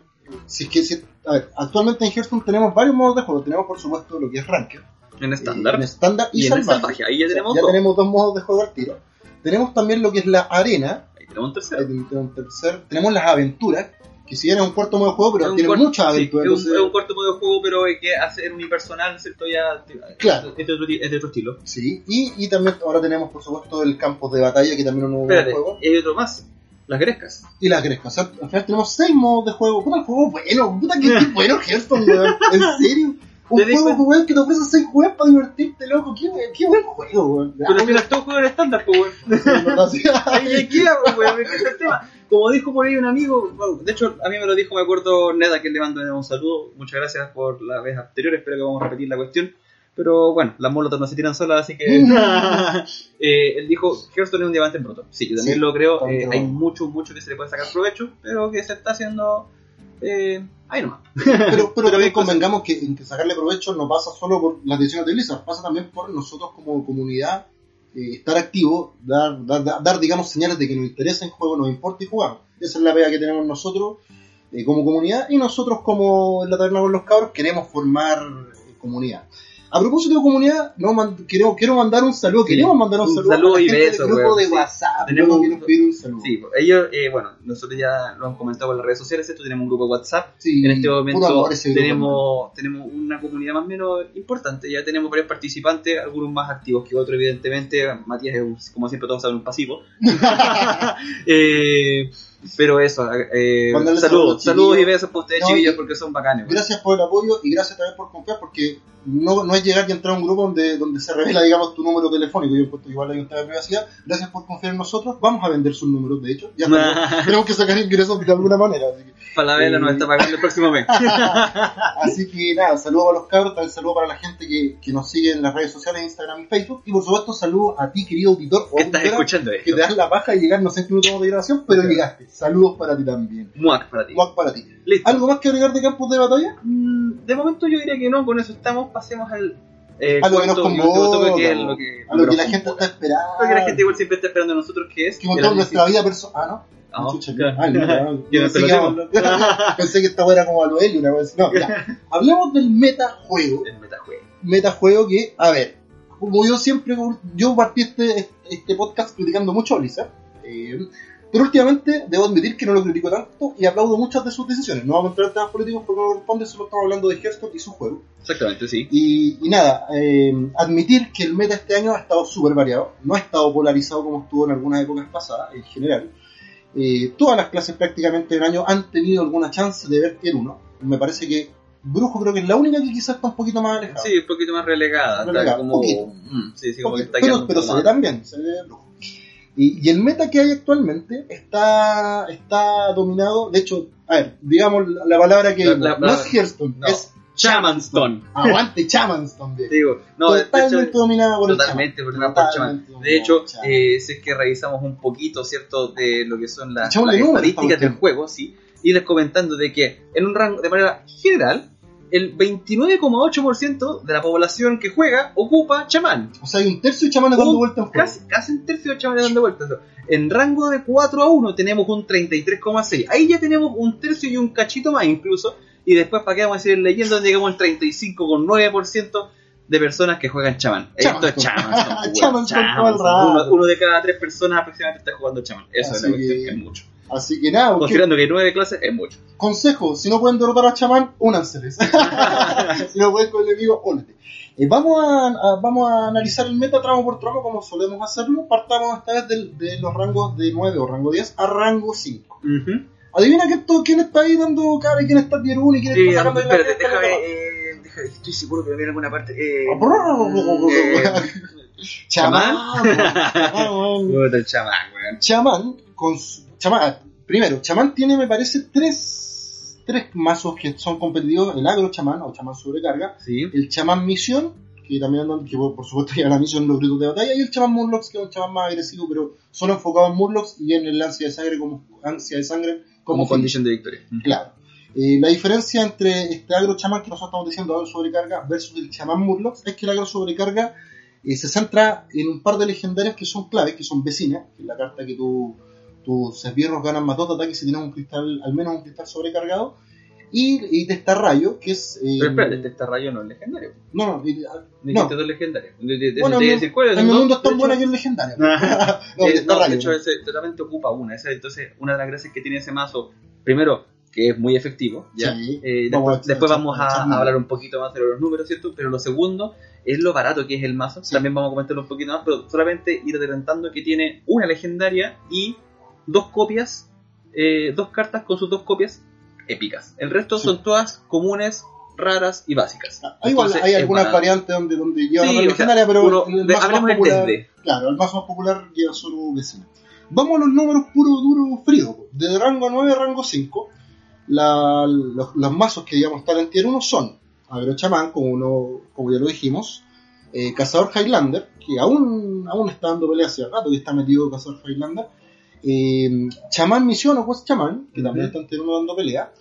Si es que, si- a ver, actualmente en Hearthstone tenemos varios modos de juego. Tenemos, por supuesto, lo que es Ranked, En estándar. en estándar y, y en el salvaje. salvaje, ahí ya O sea, tenemos ya dos. tenemos dos modos de juego al tiro. Tenemos también lo que es la arena. Ahí tenemos un Ahí tercero. tenemos un tercer. Tenemos las aventuras, que si bien es un cuarto modo de juego, pero tiene muchas sí, aventuras. es, un, es un cuarto modo de juego, pero hay que hacer unipersonal, ¿cierto? Ya, Claro. es, de otro, es de otro estilo. Sí, y, y también ahora tenemos, por supuesto, el campo de batalla, que también es un nuevo Espérate, juego. y hay otro más. Las grescas. Y las grescas. O sea, al final tenemos seis modos de juego. Puta, el juego bueno. Puta, que qué bueno Hearthstone, weón. En serio. Un juego, weón, que te ofrece seis juegos para divertirte, loco. Qué, qué buen juego, weón. Pero al final todo juego en estándar, weón. Ahí queda, weón, el tema. Como dijo por ahí un amigo, bueno, de hecho, a mí me lo dijo, me acuerdo, Neda, que le mando un saludo. Muchas gracias por la vez anterior, espero que vamos a repetir la cuestión. Pero bueno, las molotas no se tiran solas, así que. Eh, él dijo: Hearthstone es un diamante en bruto. Sí, yo también Sí, lo creo. eh, hay mucho, mucho que se le puede sacar provecho, pero que se está haciendo. Eh, ahí nomás. Pero, pero cosas- convengamos que en que sacarle provecho no pasa solo por las decisiones de Blizzard, pasa también por nosotros como comunidad eh, estar activo, dar, dar, dar, dar, digamos, señales de que nos interesa el juego, nos importa y jugamos. Esa es la pega que tenemos nosotros eh, como comunidad y nosotros como en la taberna con los cabros queremos formar eh, comunidad. A propósito de comunidad, no, man- quiero, quiero mandar un saludo. Sí. Queremos mandar un Un saludo, saludo a la y gente besos, del grupo de sí. WhatsApp. Tenemos un- quiero pedir un saludo. Sí, pues, ellos, eh, bueno, nosotros ya lo han comentado en las redes sociales, esto tenemos un grupo de WhatsApp. Sí, En este momento amor tenemos, tenemos una comunidad más o menos importante, ya tenemos varios participantes, algunos más activos que otros, evidentemente. Matías es, como siempre, todos saben, un pasivo. Eh, pero eso, eh, saludos, saludos, saludos y besos para ustedes, No, chiquillos, porque son bacanes. Gracias por el apoyo y gracias también por confiar, porque no, no es llegar y entrar a un grupo donde, donde se revela, digamos, tu número telefónico. Yo he puesto igual hay un tema de privacidad. Gracias por confiar en nosotros. Vamos a vender sus números, de hecho. Ya tenemos que sacar ingresos de alguna manera. Así que, Falabella nos Eh. está pagando el próximo mes. así que nada, saludos para los cabros, también saludos para la gente que, que nos sigue en las redes sociales, Instagram y Facebook. Y por supuesto, saludos a ti, querido auditor o ¿Qué estás escuchando que esto? te das la paja de llegar, no sé en qué minuto de grabación, pero llegaste. Saludos para ti también. Muac para ti. Guac para ti. Listo. ¿Algo más que agregar de campos de batalla? Mm, De momento yo diría que no, con eso estamos, pasemos al... eh, A lo que nos convoca, que es lo que, A lo que la gente está esperando. Lo que la gente igual siempre está esperando de nosotros, que es... que contamos nuestra vida personal. Ah, ¿no? Ah, ah, no, pensé, que pensé esta weá era como a lo Helio, una vez. No, ya. Hablemos del metajuego. El metajuego. Metajuego que, a ver, como yo siempre, yo partí este, este podcast criticando mucho a Blizzard. eh, pero últimamente debo admitir que no lo critico tanto y aplaudo muchas de sus decisiones. No vamos a entrar en temas políticos porque no corresponde, solo estamos hablando de Hearthstone y su juego. Exactamente, sí. Y, y nada, eh, admitir que el meta este año ha estado súper variado, no ha estado polarizado como estuvo en algunas épocas pasadas, en general. Eh, todas las clases prácticamente del año han tenido alguna chance de ver tier 1. Me parece que Brujo creo que es la única que quizás está un poquito más alejada. Sí, un poquito más relegada. está Relegada, como... poquito. Mm, sí, sí, como que Poquito, está pero, pero se ve también, se ve Brujo. Y, y el meta que hay actualmente está, está dominado, de hecho, a ver, digamos la, la palabra que La- la- no es Hearthstone, no. es Chamanstone. aguante Chamanston. viejo. Digo, no, de Totalmente hecho, dominada por totalmente el por, Chaman. por Chaman. Totalmente De hecho, eh, si es que revisamos un poquito, ¿cierto?, de lo que son las, las estadísticas del juego, sí, y les comentando de que en un rango, de manera general, el 29,8% de la población que juega ocupa chamán. O sea, hay un tercio de chamanes dando vueltas. Casi, casi un tercio de chamanes dando vueltas. En rango de 4 a 1 tenemos un 33,6. Ahí ya tenemos un tercio y un cachito más incluso. Y después, ¿para qué vamos a decir leyendo? Llegamos al 35,9% de personas que juegan chamán. Esto es chamán. Chamán. Uno, uno de cada tres personas aproximadamente está jugando chamán. Eso es Así la cuestión que- que es mucho. Así que nada, Considerando que 9 clases, es mucho. consejo, si no pueden derrotar a chamán, únanseles. si no pueden con el enemigo, únete. Eh, vamos, a, a- vamos a analizar el meta tramo por tramo como solemos hacerlo. Partamos esta vez de, los rangos de 9 o rango 10 a rango 5. Ujú. Adivina que todo, quién está ahí dando cara y quién está tier 1 y quién Sí, está sacando la espérate, déjame, la eh, déjame, estoy seguro que lo vi en alguna parte. Eh, tapa. eh, Chamán. Chamán, weón. Chamán, con su- chamán, ah, primero, Chamán tiene, me parece, tres, tres mazos que son competitivos: el agro chamán o chamán sobrecarga, Sí. el chamán misión, que también andan, que por, por supuesto ya la misión en los gritos de batalla, y el chamán Murlocs, que es un chamán más agresivo, pero solo enfocado en Murlocs y en el ansia de sangre como ansia de sangre Como como, condición de victoria. Claro. Eh, la diferencia entre este agro chamán que nosotros estamos diciendo agro sobrecarga versus el chamán Murlocs es que el agro sobrecarga eh, se centra en un par de legendarias que son claves, que son vecinas, que es la carta que tu- tus esbirros ganan más dos de ataque si tienes un cristal, al menos un cristal sobrecargado, y, y rayo que es... eh, Pero espérate, este este rayo no es legendario. no, no, y- ah, no. dos legendarios. Bueno, te decir, ¿cuáles en dos? mundo es tan hecho- que es legendaria. Ah, No, eh, no, de hecho, ese totalmente ocupa una. Esa, entonces, una de las gracias que tiene ese mazo, primero, que es muy efectivo, ¿ya? Sí. Eh, Vamos después, a- después a- vamos a, hablar un poquito más de los números, ¿cierto? Pero lo segundo es lo barato que es el mazo. Sí. También vamos a comentarlo un poquito más, pero solamente ir adelantando que tiene una legendaria y dos copias, eh, dos cartas con sus dos copias épicas. El resto son todas comunes, raras y básicas. Hay, igual, Entonces, hay algunas variantes donde, donde llevan Sí, o sea, legendaria, pero uno- el de- más en popular- desde. Claro, el mazo más popular lleva solo vecina. Vamos a los números puro, duro, frío. De rango 9 a rango 5, la- los, los mazos que digamos están en tier 1 son Agro Chamán, como, uno, como ya lo dijimos, eh, Cazador Highlander, que aún, aún está dando pelea hace rato que está metido Cazador Highlander, eh, Chamán Misión o Quest Chamán, que también Ujú. está en tier 1 dando pelea,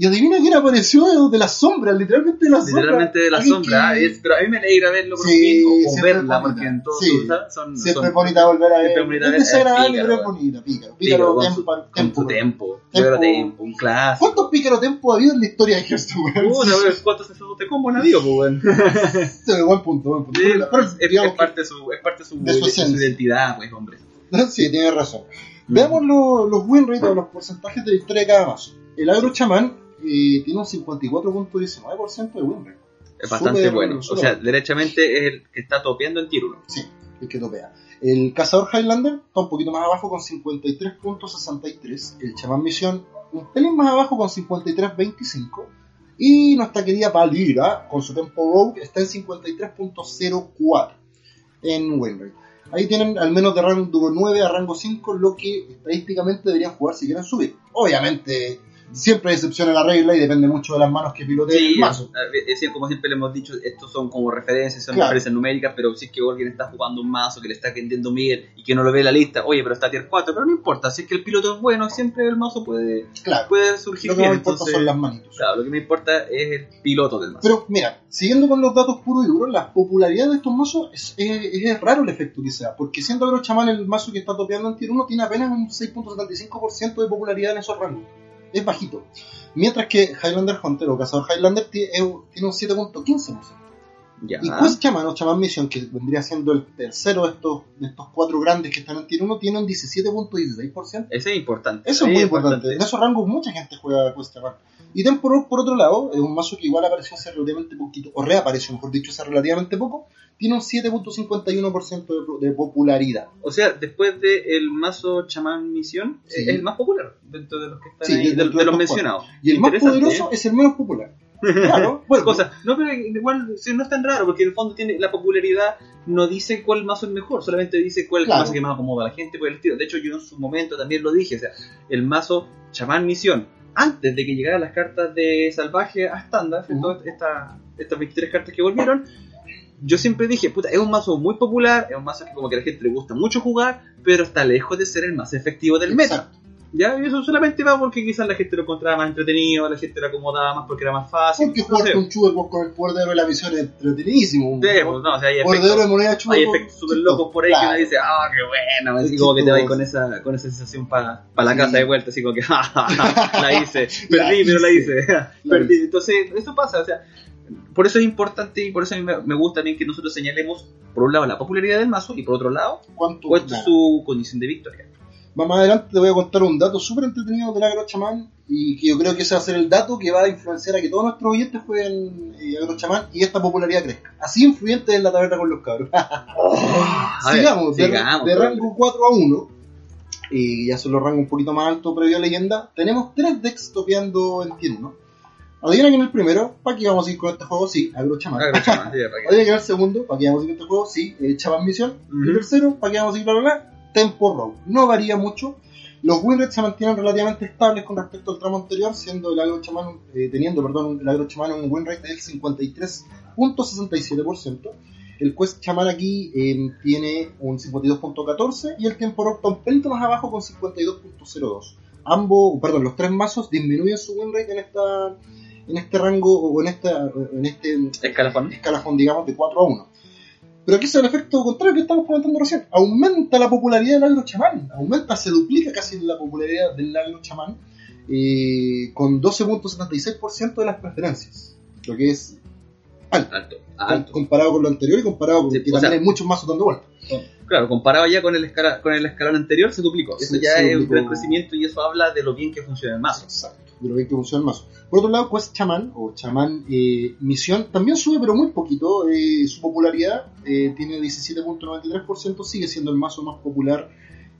Y adivina quién apareció de las sombras, literalmente de las sombras. Literalmente de la Alguien sombra. que- pero a mí me alegra verlo por Sí, fin, o- verla, porque en todo Sí. son, Siempre es bonita volver a ver. siempre bonita es desagradable, es pero es pícaro, bonita. Pícaro. Pícaro, Pícaro, tempo, su, tempo, tempo. Pero tempo, un clásico. ¿Cuántos pícaro tempo ha habido en la historia de Hearthstone? weón? Puta, weón, ¿Cuántos esos de combo han habido, pues, weón? Buen punto, buen punto. Es, parte de su, es parte de su, identidad, pues, hombre. que- sí, tienes razón. Veamos lo- los win rates o los porcentajes de victoria de cada mazo. El agro chamán eh, tiene un 54.19% de win rate. Es bastante bueno. O sea, bueno. derechamente es el que está topeando en tier 1. Sí, el que topea. El cazador Highlander está un poquito más abajo con 53.63. El chamán misión un pelín más abajo con 53.25. Y nuestra querida Valira con su tempo rogue está en 53.04 en win rate. Ahí tienen al menos de rango 9 a rango 5 lo que estadísticamente deberían jugar si quieren subir. Obviamente siempre hay excepción a la regla y depende mucho de las manos que piloteen el Sí, mazo. es decir, como siempre le hemos dicho, estos son como referencias, son Claro. referencias numéricas, pero si es que alguien está jugando un mazo que le está vendiendo miel y que no lo ve en la lista, oye, pero está tier 4, pero no importa, si es que el piloto es bueno, siempre el mazo puede, Claro, puede surgir lo que bien. no importa son las manitos. claro, lo que me importa es el piloto del mazo. Pero mira, siguiendo con los datos puros y duros, la popularidad de estos mazos es, es- es raro el efecto que sea, porque siendo Agro Chamán el mazo que está topeando en tier 1 tiene apenas un 6.75% de popularidad en esos rangos. Es bajito. Mientras que Highlander Hunter o Cazador Highlander tiene un 7.15%. Ya. Y Quest Shaman o Shaman Mission, que vendría siendo el tercero de estos, de estos cuatro grandes que están en tier 1, tiene un 17.16%. Ese es importante. Eso es muy importante. En esos rangos mucha gente juega Quest Shaman. Y Temporal, por otro lado, es un mazo que igual apareció hace relativamente poquito, o reapareció, mejor dicho, hace relativamente poco, tiene un 7.51% de, de popularidad. O sea, después del mazo chamán misión, Sí. es el más popular dentro de los que están Sí, ahí, de, de de los estos mencionados. Y el más Interesante, poderoso ¿eh? es el menos popular. Claro, bueno, Cosa, no, pero igual no es tan raro, porque en el fondo tiene la popularidad no dice cuál mazo es mejor, solamente dice cuál es Claro. mazo que más acomoda a la gente por el estilo. De hecho, yo en su momento también lo dije, o sea, el mazo chamán misión, antes de que llegaran las cartas de salvaje a estándar, Ujú. todas estas, estas 23 cartas que volvieron, yo siempre dije, puta, es un mazo muy popular, es un mazo que como que a la gente le gusta mucho jugar, pero está lejos de ser el más efectivo del meta. exacto. ¿Ya? Y eso solamente va porque quizás la gente lo encontraba más entretenido, la gente lo acomodaba más porque era más fácil. Porque no jugar con Chuberbox con el poder de héroe de la visión es entretenidísimo. Sí, pues, no, o sea, hay efectos, de moneda hay efectos súper locos por ahí que Claro. uno dice, ah, qué bueno, así como que te vas con esa, con esa sensación para la Sí. casa de vuelta, así como que, ja, ja, ja, la hice, La perdí, pero la hice. hice, perdí. Entonces, eso pasa, o sea, por eso es importante y por eso a mí me, gusta también que nosotros señalemos, por un lado, la popularidad del mazo y por otro lado, ¿Cuánto? cuál es su condición de victoria. Más adelante te voy a contar un dato súper entretenido del Agro Chamán y que yo creo que ese va a ser el dato que va a influenciar a que todos nuestros oyentes jueguen eh, Agro Chamán y esta popularidad crezca. Así influyente es la taberna con los cabros. Ver, sigamos, de, sigamos, de rango 4 a 1, y ya son los rangos un poquito más altos previo a leyenda, tenemos tres decks topeando en tier 1. Adivina que en el primero, ¿para qué vamos a ir con este juego? Sí, Agro Chamán. Ah, gracias, sí, Adivina que en el segundo, ¿para qué vamos a ir con este juego? Sí, eh, Chamán Misión. Y Ujú. el tercero, ¿para qué vamos a ir bla bla bla? Tempo Row. No varía mucho. Los win rates se mantienen relativamente estables con respecto al tramo anterior, siendo el agro chamán, eh, teniendo perdón, el agro chamán un win rate del 53.67%. El quest chamán aquí eh, tiene un 52.14 y el tiempo rock está un pelito más abajo con 52.02. Ambos, perdón, los tres mazos disminuyen su win rate en esta en este rango o en esta en este Escalafón. escalafón, digamos, de 4 a 1. Pero aquí es el efecto contrario que estamos comentando recién. Aumenta la popularidad del agro chamán. Aumenta, se duplica casi la popularidad del agro chamán eh, con 12.76% de las preferencias. Lo que es alto. Alto, alto. Comparado con lo anterior y comparado con Sí, que también sea- hay muchos mazos dando vuelta. Claro, comparado ya con el, escala, con el escalón anterior, se duplicó. Eso Se- ya es un gran crecimiento y eso habla de lo bien que funciona el mazo. Exacto. De lo bien que funciona el mazo. Por otro lado, Quest Chaman o Chaman eh, Misión también sube, pero muy poquito. eh, su popularidad eh, tiene 17.93%, sigue siendo el mazo más popular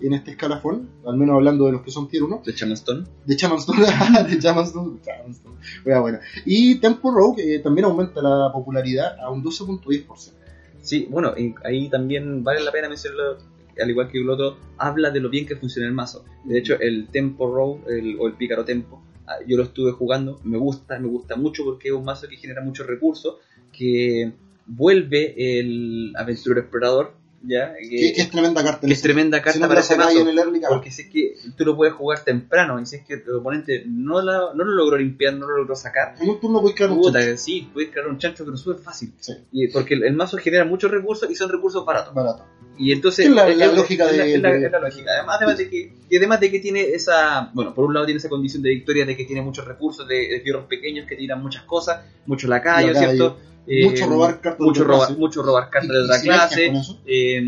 en este escalafón, al menos hablando de los que son tier 1. De Chamanstone. De Chamanstone, de Chamanstone, Chamanstone. Bueno, bueno. Y Tempo Rogue eh, también aumenta la popularidad a un 12.10%. Sí, bueno, ahí también vale la pena mencionarlo, al igual que el otro, habla de lo bien que funciona el mazo. De hecho, el Tempo Row el, o el Pícaro Tempo, yo lo estuve jugando, me gusta, me gusta mucho porque es un mazo que genera muchos recursos, que vuelve el aventurero explorador ¿ya? Que, que es tremenda carta. que es tremenda carta Si no te para la ese sacáis mazo. en el early, cagás. Porque si es que tú lo puedes jugar temprano y si es que tu oponente no, la, no lo logró limpiar, no lo logró sacar, En un turno puedes crear un chancho. sí, puedes crear un chancho pero súper fácil. Sí, Y porque el, el mazo genera muchos recursos y son recursos baratos. barato. Y entonces Es la- la lógica la- de- la- de- es la lógica. Además, de que, y además de que tiene esa, bueno, por un lado tiene esa condición de victoria de que tiene muchos recursos de, de fierros pequeños que tiran muchas cosas, mucho lacayo, Lacayo. ¿cierto? Eh, Mucho robar cartas de mucho otra robar, clase. mucho robar cartas de otra clase. eh,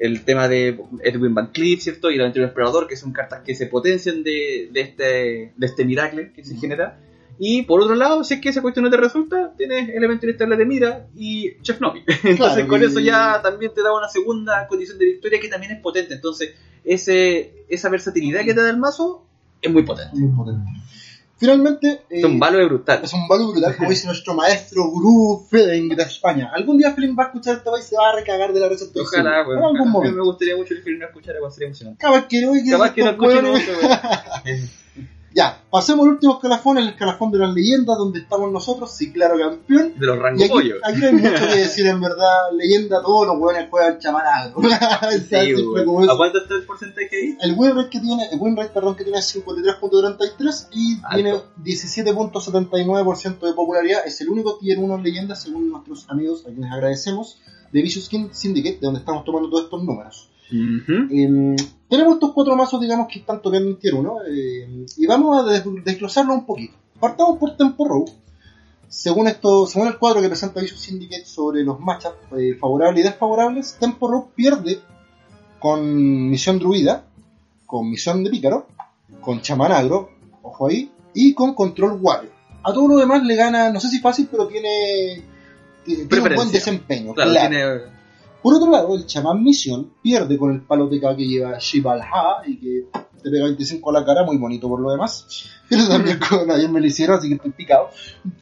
el tema de Edwin Van Cleef, ¿cierto? Y el Aventurero Explorador, que son cartas que se potencian de, de este, de este miracle que se genera. Y por otro lado, si es que esa cuestión no te resulta, tienes Elemento Inestable de Mira y Chef Novi. Entonces Claro, con y- eso ya también te da una segunda condición de victoria que también es potente. Entonces ese, esa versatilidad que te da el mazo es muy potente. Muy potente. Finalmente, eh, Es un valor brutal. es un valor brutal, como dice nuestro maestro gurú Fedeng de España. Algún día Feeling va a escuchar este país y se va a recagar de la risa. Ojalá. En algún A mí momento. me gustaría mucho el film no escuchar algo, sería emocionante. Capaz que no, que Capaz que no estos Ya, pasemos al último escalafón, el escalafón de las leyendas, donde estamos nosotros, sí, claro, campeón. De los Y rangos aquí, pollo. aquí no hay mucho que decir, en verdad. Leyenda, todos los hueones juegan chamanagro. Sí. ¿A cuánto está el porcentaje ahí? El win rate que tiene, el win rate, perdón, que tiene es 53.33 y Alto. tiene 17.79% de popularidad. Es el único tier 1 en leyenda, según nuestros amigos, a quienes agradecemos, de Vicious King Syndicate, de donde estamos tomando todos estos números. Eh, tenemos estos cuatro mazos, digamos, que están tocando en tier 1, eh, y vamos a des- desglosarlo un poquito. Partamos por Tempo Row. Según, esto, según el cuadro que presenta Vicious Syndicate sobre los matchups eh, favorables y desfavorables, Tempo Row pierde con Misión Druida, con Misión de Pícaro, con Chamanagro, ojo ahí, y con Control Warrior. A todo lo demás le gana, no sé si fácil, pero tiene, tiene, un buen desempeño. Claro, claro. tiene. Por otro lado, el chamán Misión pierde con el palo TK que lleva Shivalha y que te pega 25 a la cara, muy bonito por lo demás. Pero también con ayer me lo hicieron, así que estoy picado.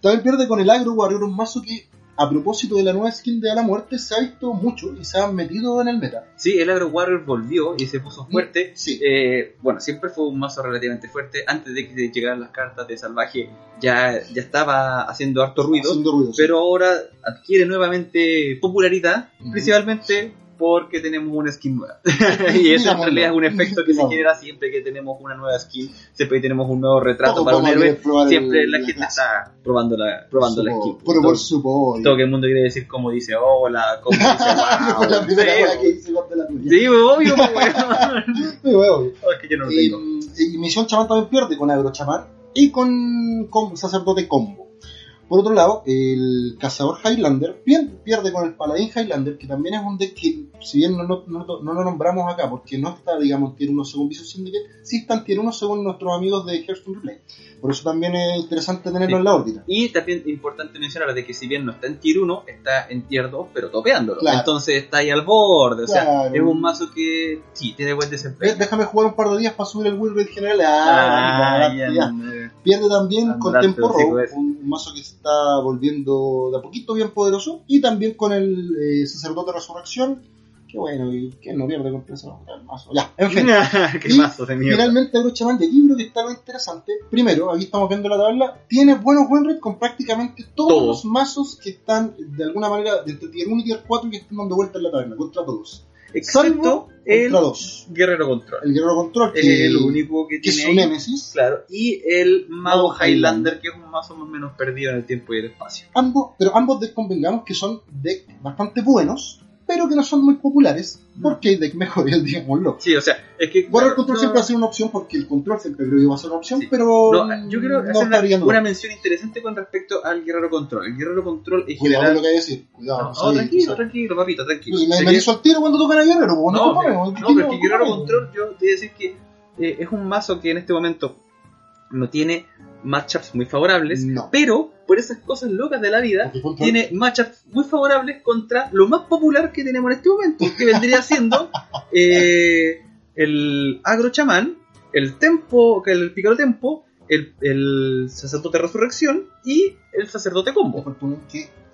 También pierde con el Agro Warrior, un mazo que a propósito de la nueva skin de A la Muerte se ha visto mucho y se ha metido en el meta. Sí, el Agro Warrior volvió y se puso fuerte. Sí. Eh, bueno, siempre fue un mazo relativamente fuerte. Antes de que llegaran las cartas de salvaje, ya, ya estaba haciendo harto ruido. Haciendo ruido, sí. Pero ahora adquiere nuevamente popularidad, principalmente porque tenemos una skin nueva. y eso en realidad es un efecto que se genera siempre que tenemos una nueva skin, siempre que tenemos un nuevo retrato para un héroe. Siempre el- la gente está probando la, probando la skin. Pero por su pollo. todo que el mundo quiere decir como dice hola, como dice wow. La primera Sí, que hice cuando la tuya. Sí, obvio, wea, obvio. Oh, es que yo no lo tengo. Y, y Misión Chamán también pierde con Agro Chamán y con, con Sacerdote Combo. Por otro lado, el Cazador Highlander pierde con el Paladín Highlander, que también es un deck que, si bien no, no, no- no lo nombramos acá, porque no está, digamos, en tier 1 según Visual Syndicate, sí está en tier 1 según nuestros amigos de Hearthstone Replay. Por eso también es interesante tenerlo Sí. en la órbita. Y también importante mencionar de que si bien no está en tier 1, está en tier 2, pero topeándolo. Claro. Entonces está ahí al borde. O sea, es un mazo que sí, tiene buen desempeño. Déjame jugar un par de días para subir el win rate general. Ah, Ah, ya, ya. Pierde también con Tempo Row, pues. un mazo que está volviendo de a poquito bien poderoso. Y también con el eh, Sacerdote de Resurrección. Que bueno, y que no pierde ese mazo. Ya, en fin. Qué Y mazo de mierda. Finalmente, Brochaman de libro que está lo interesante. Primero, aquí estamos viendo la tabla. Tiene buenos win rate con prácticamente todos los mazos que están de alguna manera de tier 1 y tier 4 que están dando vuelta en la taberna, contra todos. Excepto el dos. Guerrero Control. El Guerrero Control, Es que, el único que que es tiene su ahí. némesis. Claro, y el Mago Highlander, que es un más o menos perdido en el tiempo y el espacio. ambos, pero ambos decks convengamos que son decks bastante buenos, pero que no son muy populares, porque hay decks mejores, digámoslo. Sí, o sea, es que. Warrior claro, Control no- siempre va a ser una opción, porque el control siempre creo que va a ser una opción, Sí. pero no, yo quiero no hacer una, una mención interesante con respecto al Guerrero Control. El Guerrero Control en Cuidado general. lo que hay que decir, cuidado. No, sabía, tranquilo, tranquilo, papito, tranquilo. Me, me, me que- hizo al tiro cuando tocan a Guerrero, pues, no, no, pones, no, pero es que Guerrero Control, yo te voy a decir que eh, es un mazo que en este momento no tiene matchups muy favorables, No. pero por esas cosas locas de la vida, tiene matchups muy favorables contra lo más popular que tenemos en este momento, que vendría siendo eh, el agro chamán, el tempo, que el pícaro tempo, el, el sacerdote resurrección y el sacerdote combo.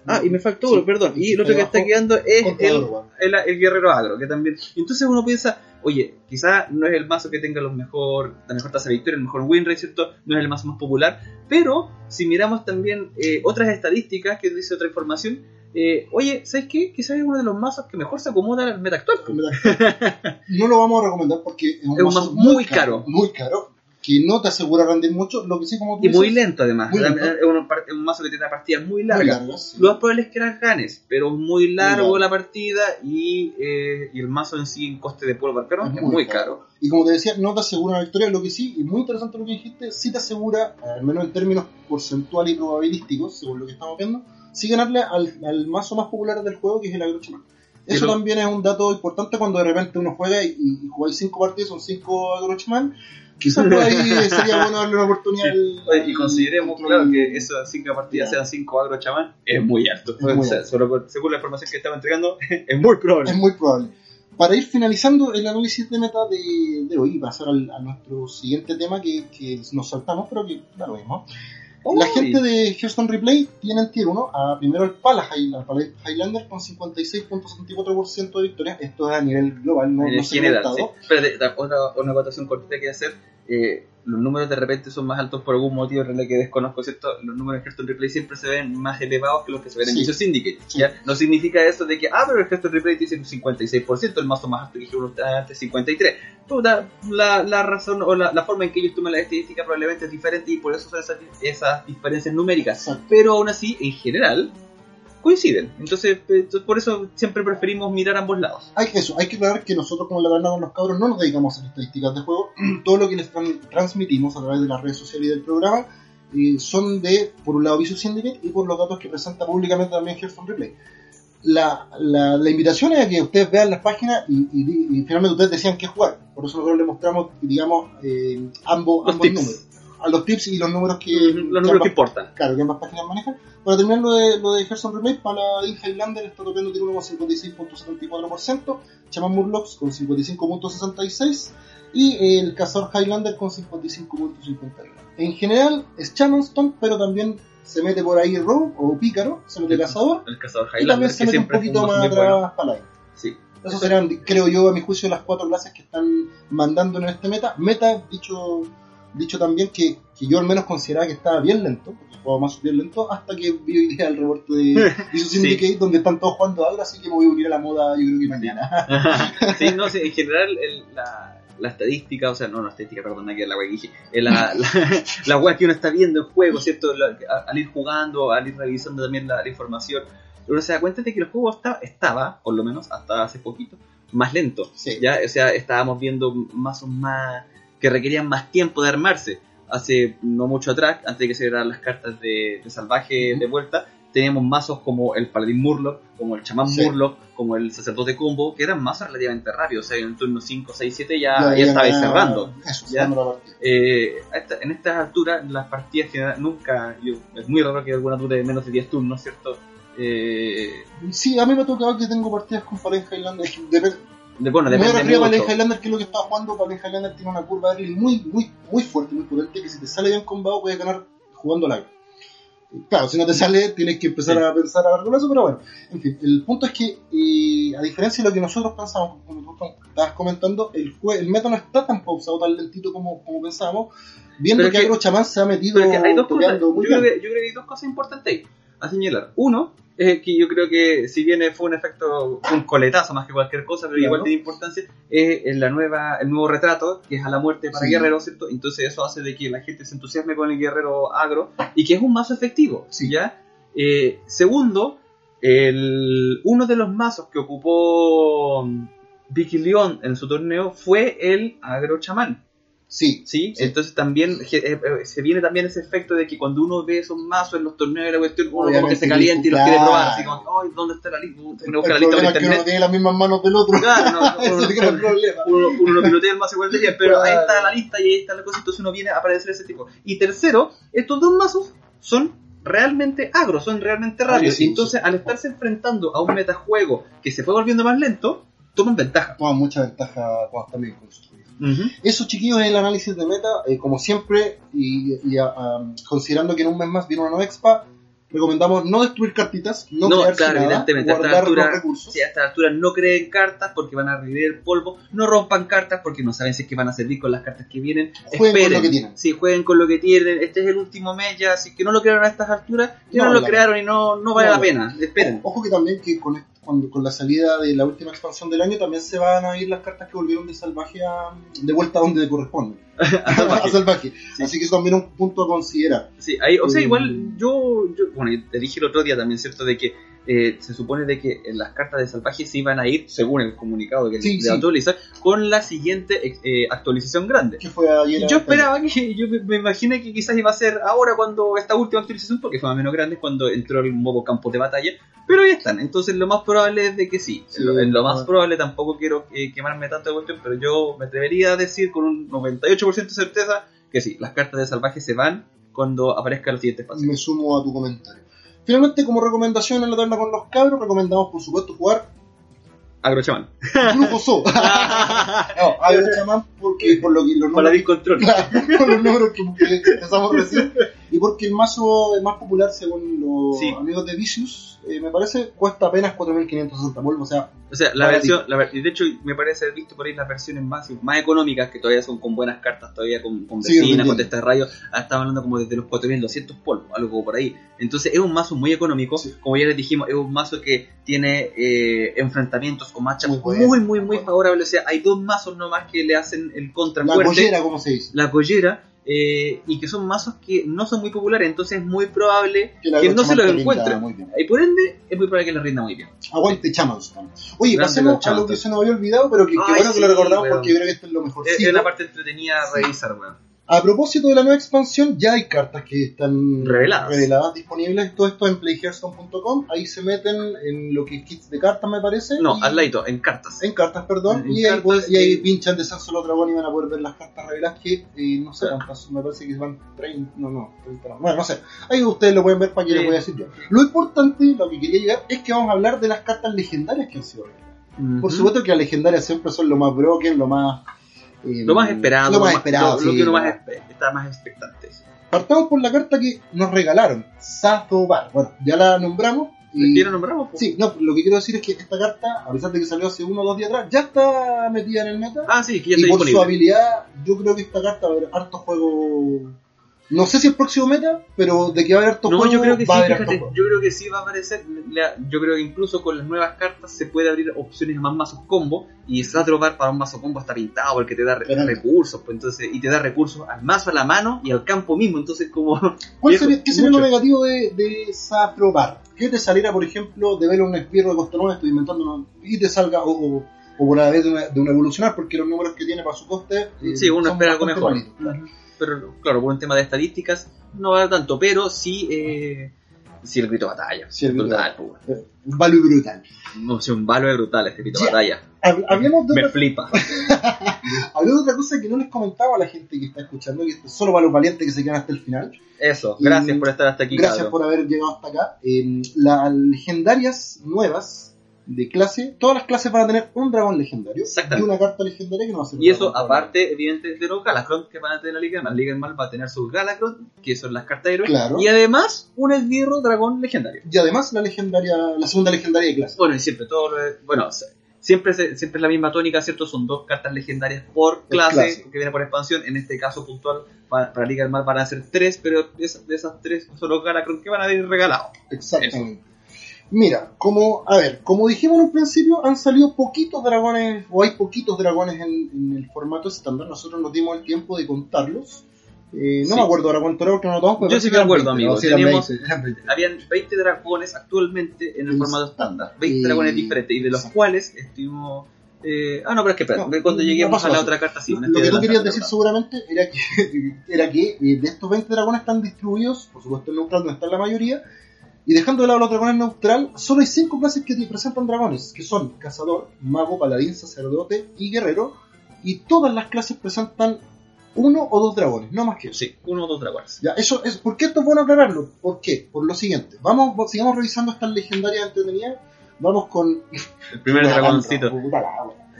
Ah, y me faltó Sí, uno, perdón. Y el otro que está quedando es el, el, el guerrero agro, que también. Entonces uno piensa, oye, quizá no es el mazo que tenga los mejor, la mejor tasa de victoria, el mejor win rate, ¿cierto? No es el mazo más popular, pero si miramos también eh, otras estadísticas que dice otra información, eh, oye, ¿sabes qué? Quizás es uno de los mazos que mejor se acomoda al meta actual. po. No lo vamos a recomendar porque es un, Es un mazo mazo muy caro. Muy caro. Que no te asegura rendir mucho. Lo que sí, como tú Y muy lento además. Muy lento. Es un, mazo que tiene partidas muy muy largas. largas, sí. Lo más probable es que las ganes, pero muy largo largo. la partida y, eh, y el mazo en sí en coste de polvo arcano es, muy caro. Y como te decía, no te asegura una victoria, lo que sí, y muy interesante lo que dijiste, sí te asegura, al menos en términos porcentuales y probabilísticos, según lo que estamos viendo, sí ganarle al, al mazo más popular del juego, que es el Agro Chamán. Eso Pero- también es un dato importante cuando de repente uno juega y, y jugáis 5 partidas, son 5 Agro Chamán. Quizás por ahí sería bueno darle una oportunidad al- Oye, Y consideremos, al- claro, que esas cinco partidas Ya. sean cinco agro chamán, es muy alto. Es muy O sea, alto. solo según la información que estaba entregando, es muy probable. Es muy probable. Para ir finalizando el análisis de meta de, de hoy y pasar al- a nuestro siguiente tema que, que nos saltamos, pero que da lo La gente de Houston Replay tiene en tier 1 a primero el Pala Highland- Pala Highlander con 56.74% de victorias. Esto es a nivel global, no, no se ha general, sí. Espérate, da- otra, una acotación cortita que hacer. Eh, los números de repente son más altos por algún motivo en que desconozco, ¿cierto? Los números en Hearthstone Replay siempre se ven más elevados que los que se ven en Sí. Visual Syndicate. Sí. ¿ya? No significa eso de que, ah, pero el Hearthstone Replay dice un 56%, el mazo más alto que dijeron antes 53%. Puta, la, la razón o la, la forma en que ellos toman la estadística probablemente es diferente y por eso son esas, esas diferencias numéricas. Exacto. Pero aún así, en general, coinciden. Entonces, por eso siempre preferimos mirar ambos lados. Hay que, eso, hay que aclarar que nosotros como la verdad con los cabros no nos dedicamos a hacer estadísticas de juego. Todo lo que les tran- transmitimos a través de las redes sociales y del programa eh, son de, por un lado, Visual Syndicate y por los datos que presenta públicamente también Hearthstone Replay. La, la, la invitación es a que ustedes vean las páginas y, y- y finalmente ustedes decían qué jugar. Por eso nosotros les mostramos, digamos, eh, ambos, Los ambos tips. números. A los tips y los números que, Los números que importan. Claro, que ambas páginas manejan. Para terminar lo de, lo de Hearthstone Remake, Paladin Highlander está topeando tiene uno con 56.74%, Shaman Murlocs con 55.66% y el Cazador Highlander con 55.51%. En general es Shamanstone, pero también se mete por ahí Rogue o Pícaro, se mete Cazador El cazador y también Highlander, se mete un poquito más atrás Paladin. Sí. Esos serán, creo yo, a mi juicio, las cuatro clases que están mandando en este meta. Meta, dicho, dicho también que, que yo al menos consideraba que estaba bien lento, porque jugaba más bien lento, hasta que vi hoy día el reporte de Visual Sí. Syndicate, donde están todos jugando ahora, así que me voy a unir a la moda, yo creo que mañana. sí, no sé, en general el- la, la estadística, o sea, no, la estadística, perdón, aquí la wea que dije, eh, la, la, la wea que uno está viendo en juego, ¿cierto? La- al ir jugando, al ir revisando también la, la información, uno se da cuenta de que el juego está, estaba, por lo menos hasta hace poquito, más lento. Sí. Ya, o sea, estábamos viendo mazos más que requerían más tiempo de armarse. Hace no mucho atrás, antes de que se dieran las cartas de, de salvaje Ujú. de vuelta, teníamos mazos como el Paladín Murloc, como el Chamán Sí. Murloc, como el Sacerdote Combo, que eran mazos relativamente rápidos. O sea, en el turno 5, 6, 7 ya, ya, ya estabais cerrando. Eso, Ya. Eh, esta- en estas alturas, las partidas general, nunca, yo, es muy raro que alguna dure menos de 10 turnos, ¿cierto? Eh, Sí, a mí me ha tocado que tengo partidas con. Depende, de, bueno, me depende refiero a Paladin mucho. Highlander, que es lo que estaba jugando. Paladin Highlander tiene una curva de muy, muy, muy fuerte, muy potente, que si te sale bien combado puedes ganar jugando largo. Claro, si no te sale, tienes que empezar Sí. a pensar a largo plazo, pero bueno. En fin, el punto es que, eh, a diferencia de lo que nosotros pensamos, como tú estabas comentando, el, el meta no está tan pausado, tan lentito como, como pensábamos, viendo Pero que que- Agro Chamán se ha metido Pero es que hay dos cosas, yo creo, que, yo creo que hay dos cosas importantes ahí a señalar. Uno, es que yo creo que si bien fue un efecto, un coletazo más que cualquier cosa, pero Claro. igual tiene importancia, es la nueva, el nuevo retrato, que es a la muerte para Sí. guerreros, ¿cierto? Entonces eso hace de que la gente se entusiasme con el guerrero agro y que es un mazo efectivo, Sí. ¿ya? Eh, segundo, el, uno de los mazos que ocupó Vicky León en su torneo fue el agro chamán. Sí, ¿sí? Sí. Entonces también eh, eh, se viene también ese efecto de que cuando uno ve esos mazos en los torneos de la cuestión, uno como que se calienta y los quiere probar, así como, ay, ¿dónde está la lista? Uno el busca la lista por es que uno no internet. tiene las mismas manos del otro. Claro, no, uno, problema. uno, uno no pilotea el mazo igual de bien, pero ahí está la lista y ahí está la cosa, entonces uno viene a aparecer ese tipo. Y tercero, estos dos mazos son realmente agros, son realmente rápidos. sí, entonces, sí. al estarse enfrentando a un metajuego que se fue volviendo más lento, toman ventaja. Toma mucha ventaja cuando están bien construidos. Ujú. Eso, chiquillos, es el análisis de meta. eh, como siempre, y, y, ah, um, considerando que en un mes más viene una nueva expa, recomendamos no destruir cartitas, no, No, quedarse claro, nada, guardar altura- los recursos. Si a esta altura no creen cartas porque van a revivir el polvo, no rompan cartas porque no saben si es que van a servir con las cartas que vienen. Jueguen con Esperen. lo que tienen. Sí, jueguen con lo que tienen. Este es el último mes ya, así que no lo crearon a estas alturas, ya No lo crearon y no, no vale No la pena. Esperen. Ojo que también que con, cuando- con la salida de la última expansión del año también se van a ir las cartas que volvieron de salvaje a, de vuelta a donde corresponden. A salvaje. a salvaje. Sí. Así que eso también es un punto a considerar. Sí, ahí, o sea, Mm. igual yo, yo, bueno, te dije el otro día también, ¿cierto? De que eh, se supone de que en las cartas de salvaje se iban a ir, según el comunicado que Sí, le sí. con la siguiente eh, actualización grande. Fue ayer. Yo esperaba que, yo me- imaginé que quizás iba a ser ahora cuando esta última actualización, porque fue más o menos grande cuando entró el modo campo de batalla, pero ahí están, entonces lo más probable es de que sí. Sí, lo, en lo más probable tampoco quiero eh, quemarme tanto de cuestión, pero yo me atrevería a decir con un 98% de certeza que sí, las cartas de salvaje se van cuando aparezca la siguiente fase. Me sumo a tu comentario. Finalmente, como recomendación en la tabla con los cabros, recomendamos por supuesto jugar Agrochaman. Brujo So. no, Agrochaman porque por lo que los Para números, control. por los números que, que empezamos recién y porque el mazo más popular según los Sí. amigos de Vicious eh, me parece cuesta apenas 4.560 polvos o sea O sea, la versión, la de hecho me parece haber visto por ahí las versiones más, más económicas, que todavía son con buenas cartas, todavía con, con vecinas, con vendiendo. testa de rayo, ah, estaban hablando como desde los 4.200 polvos, algo por ahí. Entonces es un mazo muy económico, Sí. como ya les dijimos, es un mazo que tiene eh, enfrentamientos o matchups Muy muy, muy, muy muy, bueno. favorables. O sea, hay dos mazos nomás que le hacen el contra la fuerte, collera como se dice la collera, eh, y que son mazos que no son muy populares, entonces es muy probable la que no se los encuentren. Y por ende, es muy probable que les rinda muy bien. aguante Chamans oye Grande pasemos a lo que se nos había olvidado pero que, que bueno que lo recordamos porque yo creo que esto es lo mejor. Es, es una parte entretenida a revisar, weón. A propósito de la nueva expansión, ya hay cartas que están Reveladas. disponibles. Todo esto en playhearthstone.com. Ahí se meten en lo que es kits de cartas, me parece. No, y- al ladito, en cartas. En cartas, perdón. En y, ahí, cartas y ahí y- pinchan de San Solo Dragón y van a poder ver las cartas reveladas que eh, no sé cuántas. Me parece que van 30. No, no, 30 no. Bueno, no sé. Ahí ustedes lo pueden ver para que Sí. les voy a decir yo. Lo importante, lo que quería llegar, es que vamos a hablar de las cartas legendarias que han sido reveladas. Por supuesto que las legendarias siempre son lo más broken, lo más. Eh, Lo más esperado, Lo más esperado, lo, lo sí, que uno lo más está más expectante. Partamos por la carta que nos regalaron, Sazobar. Bueno, ya la nombramos. Y... ¿Quién lo nombramos? po? Sí, no, lo que quiero decir es que esta carta, a pesar de que salió hace uno o dos días atrás, ya está metida en el meta. Ah, sí, que ya y está por su disponible. habilidad, yo creo que esta carta va a haber harto juego. No sé si el próximo meta, pero de que va a haber harto No, yo creo que sí, fíjate, yo creo que sí va a aparecer. la- yo creo que incluso con las nuevas cartas se puede abrir opciones a más mazos combo. Y Satrobar para un mazo combo está pintado porque te da re- recursos. Pues, entonces, y te da recursos al mazo, a la mano y al campo mismo. Entonces, como. ¿Cuál sería, ¿Qué sería lo negativo de, de Saprobar? Que te saliera, por ejemplo, de ver un espierro de coste 9, estoy inventando, y te salga, o, o, o por de una, de una evolucionar, porque los números que tiene para su coste. eh, Sí, uno espera algo mejor. claro. Pero claro, por un tema de estadísticas no va a dar tanto, pero sí, eh, sí el grito de batalla. Sí, el brutal, pues, Eh, Value brutal. No sé, un valor brutal este grito de batalla. Hab- Hablemos de, Me otra, flipa. hablemos de otra cosa que no les comentaba a la gente que está escuchando, que solo para los valientes que se quedan hasta el final. Eso, Y- gracias por estar hasta aquí, Gracias cabrón. por haber llegado hasta acá. Eh, las legendarias nuevas de clase, todas las clases van a tener un dragón legendario y una carta legendaria que no va a ser Y eso, dragón. aparte, evidentemente, de los Galacron que van a tener la Liga Mal. La Liga Mal va a tener sus Galacron, que son las cartas de héroes. Claro. Y además, un esbirro dragón legendario. Y además la legendaria, la segunda legendaria de clase. Bueno, y siempre todo Bueno, siempre, siempre es la misma tónica, ¿cierto? Son dos cartas legendarias por clase, clase. que viene por expansión. En este caso puntual, para, para Liga del Mal van a ser tres, pero de esas, de esas tres son los Galacron que van a ir regalados. Exactamente. Mira, como, a ver, como dijimos en un principio, han salido poquitos dragones, o hay poquitos dragones en, en el formato estándar. Nosotros nos dimos el tiempo de contarlos. Eh, no Sí. me acuerdo ahora cuánto era porque no pero Yo sí que me acuerdo, 20, amigo. no, sí, Teníamos- 20, eran 20. Habían 20 dragones actualmente en el formato estándar. 20 y- dragones diferentes, y de los cuales estuvimos. eh, ah, no, pero es que espera, No, cuando no lleguemos a la otra carta, sí. Lo que tú querías decir seguramente era que, era que eh, de estos 20 dragones están distribuidos, por supuesto en neutral donde están la mayoría, y dejando de lado los dragones neutral, solo hay 5 clases que te presentan dragones, que son cazador, mago, paladín, sacerdote y guerrero, y todas las clases presentan uno o dos dragones, no más que eso. Sí, uno o dos dragones. Ya, eso es, ¿Por qué esto es bueno aclararlo? ¿Por qué? Por lo siguiente, vamos, sigamos revisando estas legendarias entretenidas, vamos con... El primer dragoncito.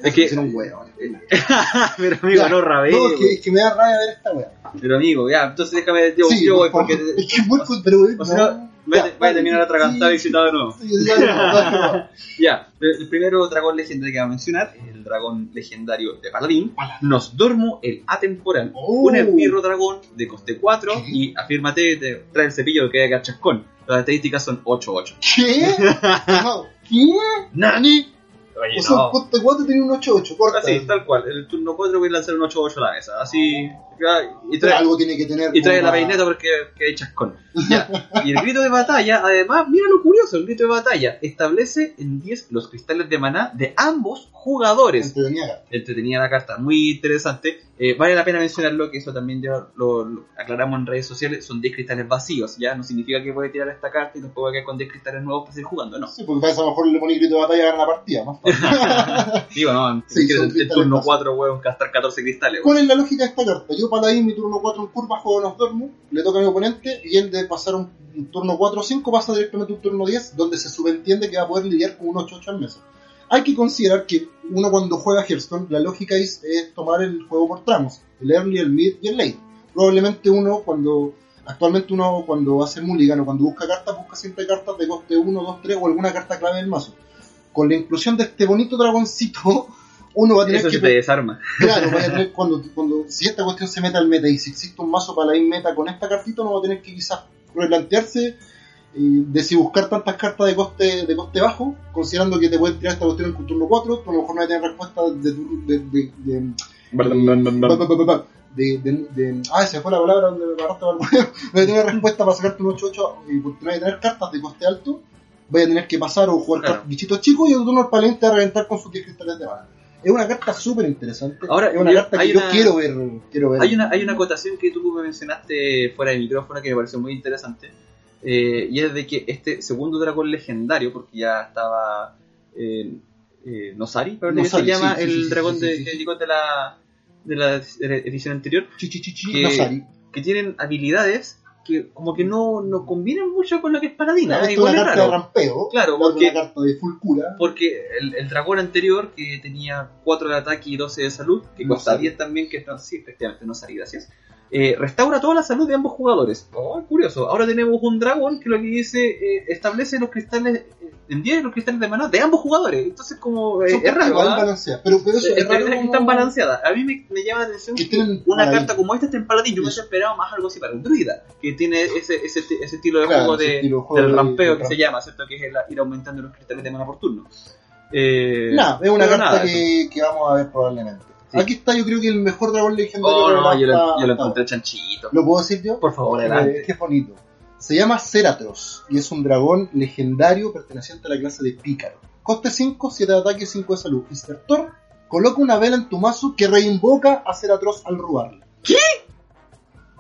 Es que- un huevo. pero amigo, Ya. no rabé. No, es que, es que me da rabia ver esta wea. Pero amigo, ya, entonces déjame. Yo, Sí, yo voy por porque. Es que es muy- pero, o no. Voy voy a terminar sí, atragantado y citado de nuevo. Ya, el primero dragón legendario que va a mencionar es el dragón legendario de Paladín. Nosdormu el Atemporal. Oh. Un esbirro dragón de coste 4 ¿Qué? y afírmate, te trae el cepillo que queda chascón. Las estadísticas son 8-8. ¿Qué? No, ¿Qué? ¡Nani! Oye, O sea, no. 4 tiene un 8-8, corta. Así, tal cual. El turno 4 voy a lanzar un 8-8 a la mesa. Así. Y trae, algo tiene que tener. y trae la peineta porque que hay chascón. Ya. Y el grito de batalla, además, mira lo curioso: el grito de batalla establece en 10 los cristales de maná de ambos jugadores. Entretenida. Entretenida la carta, muy interesante. Eh, vale la pena mencionarlo, que eso también ya lo, lo aclaramos en redes sociales: son 10 cristales vacíos. Ya no significa que puede tirar esta carta y después voy a quedar con 10 cristales nuevos para seguir jugando, no. Sí, porque a lo mejor le pones grito de batalla gana la partida, más. Digo, no, Sí, si quieres cristales turno vacíos. 4, weón, gastar 14 cristales. weón. ¿Cuál es la lógica de esta carta? Yo paladín mi turno 4 en curva juego Nosdormu, le toca a mi oponente y él de pasar un, un turno 4 o 5 pasa directamente a un turno 10 donde se subentiende que va a poder lidiar con un 8-8 al mesa. Hay que considerar que uno cuando juega Hearthstone la lógica es, es tomar el juego por tramos, el early, el mid y el late. Probablemente uno cuando actualmente uno cuando hace mulligan o cuando busca cartas busca siempre cartas de coste 1, 2, 3 o alguna carta clave del mazo. Con la inclusión de este bonito dragoncito uno va a tener Eso que se te desarma. Claro, vaya a tener cuando, cuando si esta cuestión se mete al meta y si existe un mazo para la meta con esta cartita, uno va a tener que quizás replantearse eh, de si buscar tantas cartas de coste de coste bajo, considerando que te pueden tirar esta cuestión en turno 4, tú a lo mejor no vas a tener respuesta de, tu- de, de, de, de, de- de- ah, se fue la palabra donde me agarraste para el. No voy a tener respuesta para sacarte un 8-8 y porque no voy a tener cartas de coste alto, voy a tener que pasar o jugar Claro. bichitos chicos y el turno al palente a reventar con sus 10 cristales de mana. Es una carta súper interesante. Ahora, es una yo- carta que yo una- quiero ver. Quiero ver. Hay una, hay una acotación que tú me mencionaste fuera de micrófono que me pareció muy interesante. eh, y es de que este segundo dragón legendario, porque ya estaba eh, eh, Nosari, que Nosari, se llama sí, el sí, dragón sí, de, de la, de la edición anterior, chi, chi, chi, que- que tienen habilidades que como que no, no combinan mucho con lo que es Paladina. ¿eh? es una carta de raro. rampeo. Claro, porque- una carta de full cura. Porque el, el dragón anterior, que tenía 4 de ataque y 12 de salud, que No cuesta sabía. 10 también, que no, sí, efectivamente, no salí, gracias. Eh, restaura toda la salud de ambos jugadores. Oh, curioso. Ahora tenemos un dragón que lo que dice eh, establece los cristales eh, en 10 los cristales de maná de ambos jugadores. Entonces, como eh, es raro. ¿ah? Pero, pero eso es raro. que como- están balanceadas. A mí me, me llama la atención Que que tienen una carta como esta está en paladín. Yo me hubiese esperado más algo así para un druida, que tiene ese, ese, ese estilo de Claro, juego, de, juego del de- rampeo de que se llama, ¿cierto? Que es el ir aumentando los cristales de mana por turno. Eh, Nada, es una carta que, que vamos a ver probablemente. Sí. Aquí está, yo creo que el mejor dragón legendario. Oh, no, yo lo, yo lo encontré chanchito. ¿Lo puedo decir yo? Por favor, Eh, adelante. Qué bonito. Se llama Ceratros y es un dragón legendario perteneciente a la clase de Pícaro. Coste 5, 7 de ataque, 5 de salud. Insertor, coloca una vela en tu mazo que reinvoca a Ceratros al robarla. ¿Qué?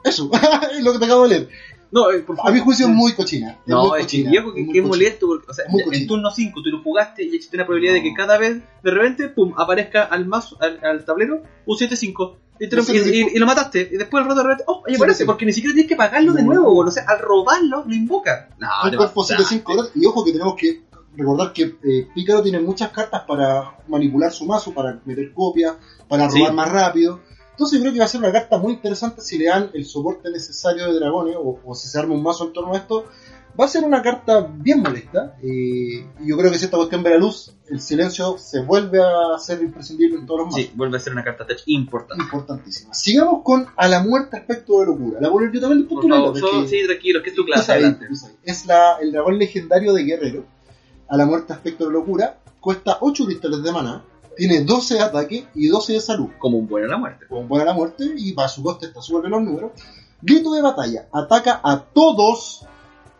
Eso, es lo que te acabo de leer. No, eh, por A mi juicio es muy cochina. Es No, muy es cochina, viejo, que, es que cochina. molesto. Porque, o sea, en turno 5 tú lo jugaste y existe una probabilidad de que cada vez, de repente, pum, aparezca al mazo, al, al tablero, un 7-5. Y, lo- Un 7-5. y- y- y lo mataste. Y después al rato de repente, oh, ahí aparece. sí. Porque ni siquiera tienes que pagarlo de nuevo. O sea, al robarlo, lo invoca. No, un te cuerpo pasaste. 7-5 horas. Y ojo que tenemos que recordar que eh, Pícaro tiene muchas cartas para manipular su mazo, para meter copias, para Sí. robar más rápido. Entonces creo que va a ser una carta muy interesante si le dan el soporte necesario de dragones o, o si se arma un mazo en torno a esto. Va a ser una carta bien molesta. eh, y yo creo que si esta cuestión ve la luz, el silencio se vuelve a ser imprescindible en todos los mazos. Sí, vuelve a ser una carta importante. Importantísima. Sigamos con a la muerte aspecto de locura. La voy a leer yo también Por favor, sí, tranquilo, que es tu clase. sabes, Adelante. Es la, el dragón legendario de guerrero. A la muerte aspecto de locura. Cuesta 8 cristales de maná. Tiene 12 de ataque y 12 de salud. Como un buen a la muerte. Como buena la muerte. Y para su coste está súper los números. Grito de batalla. Ataca a todos.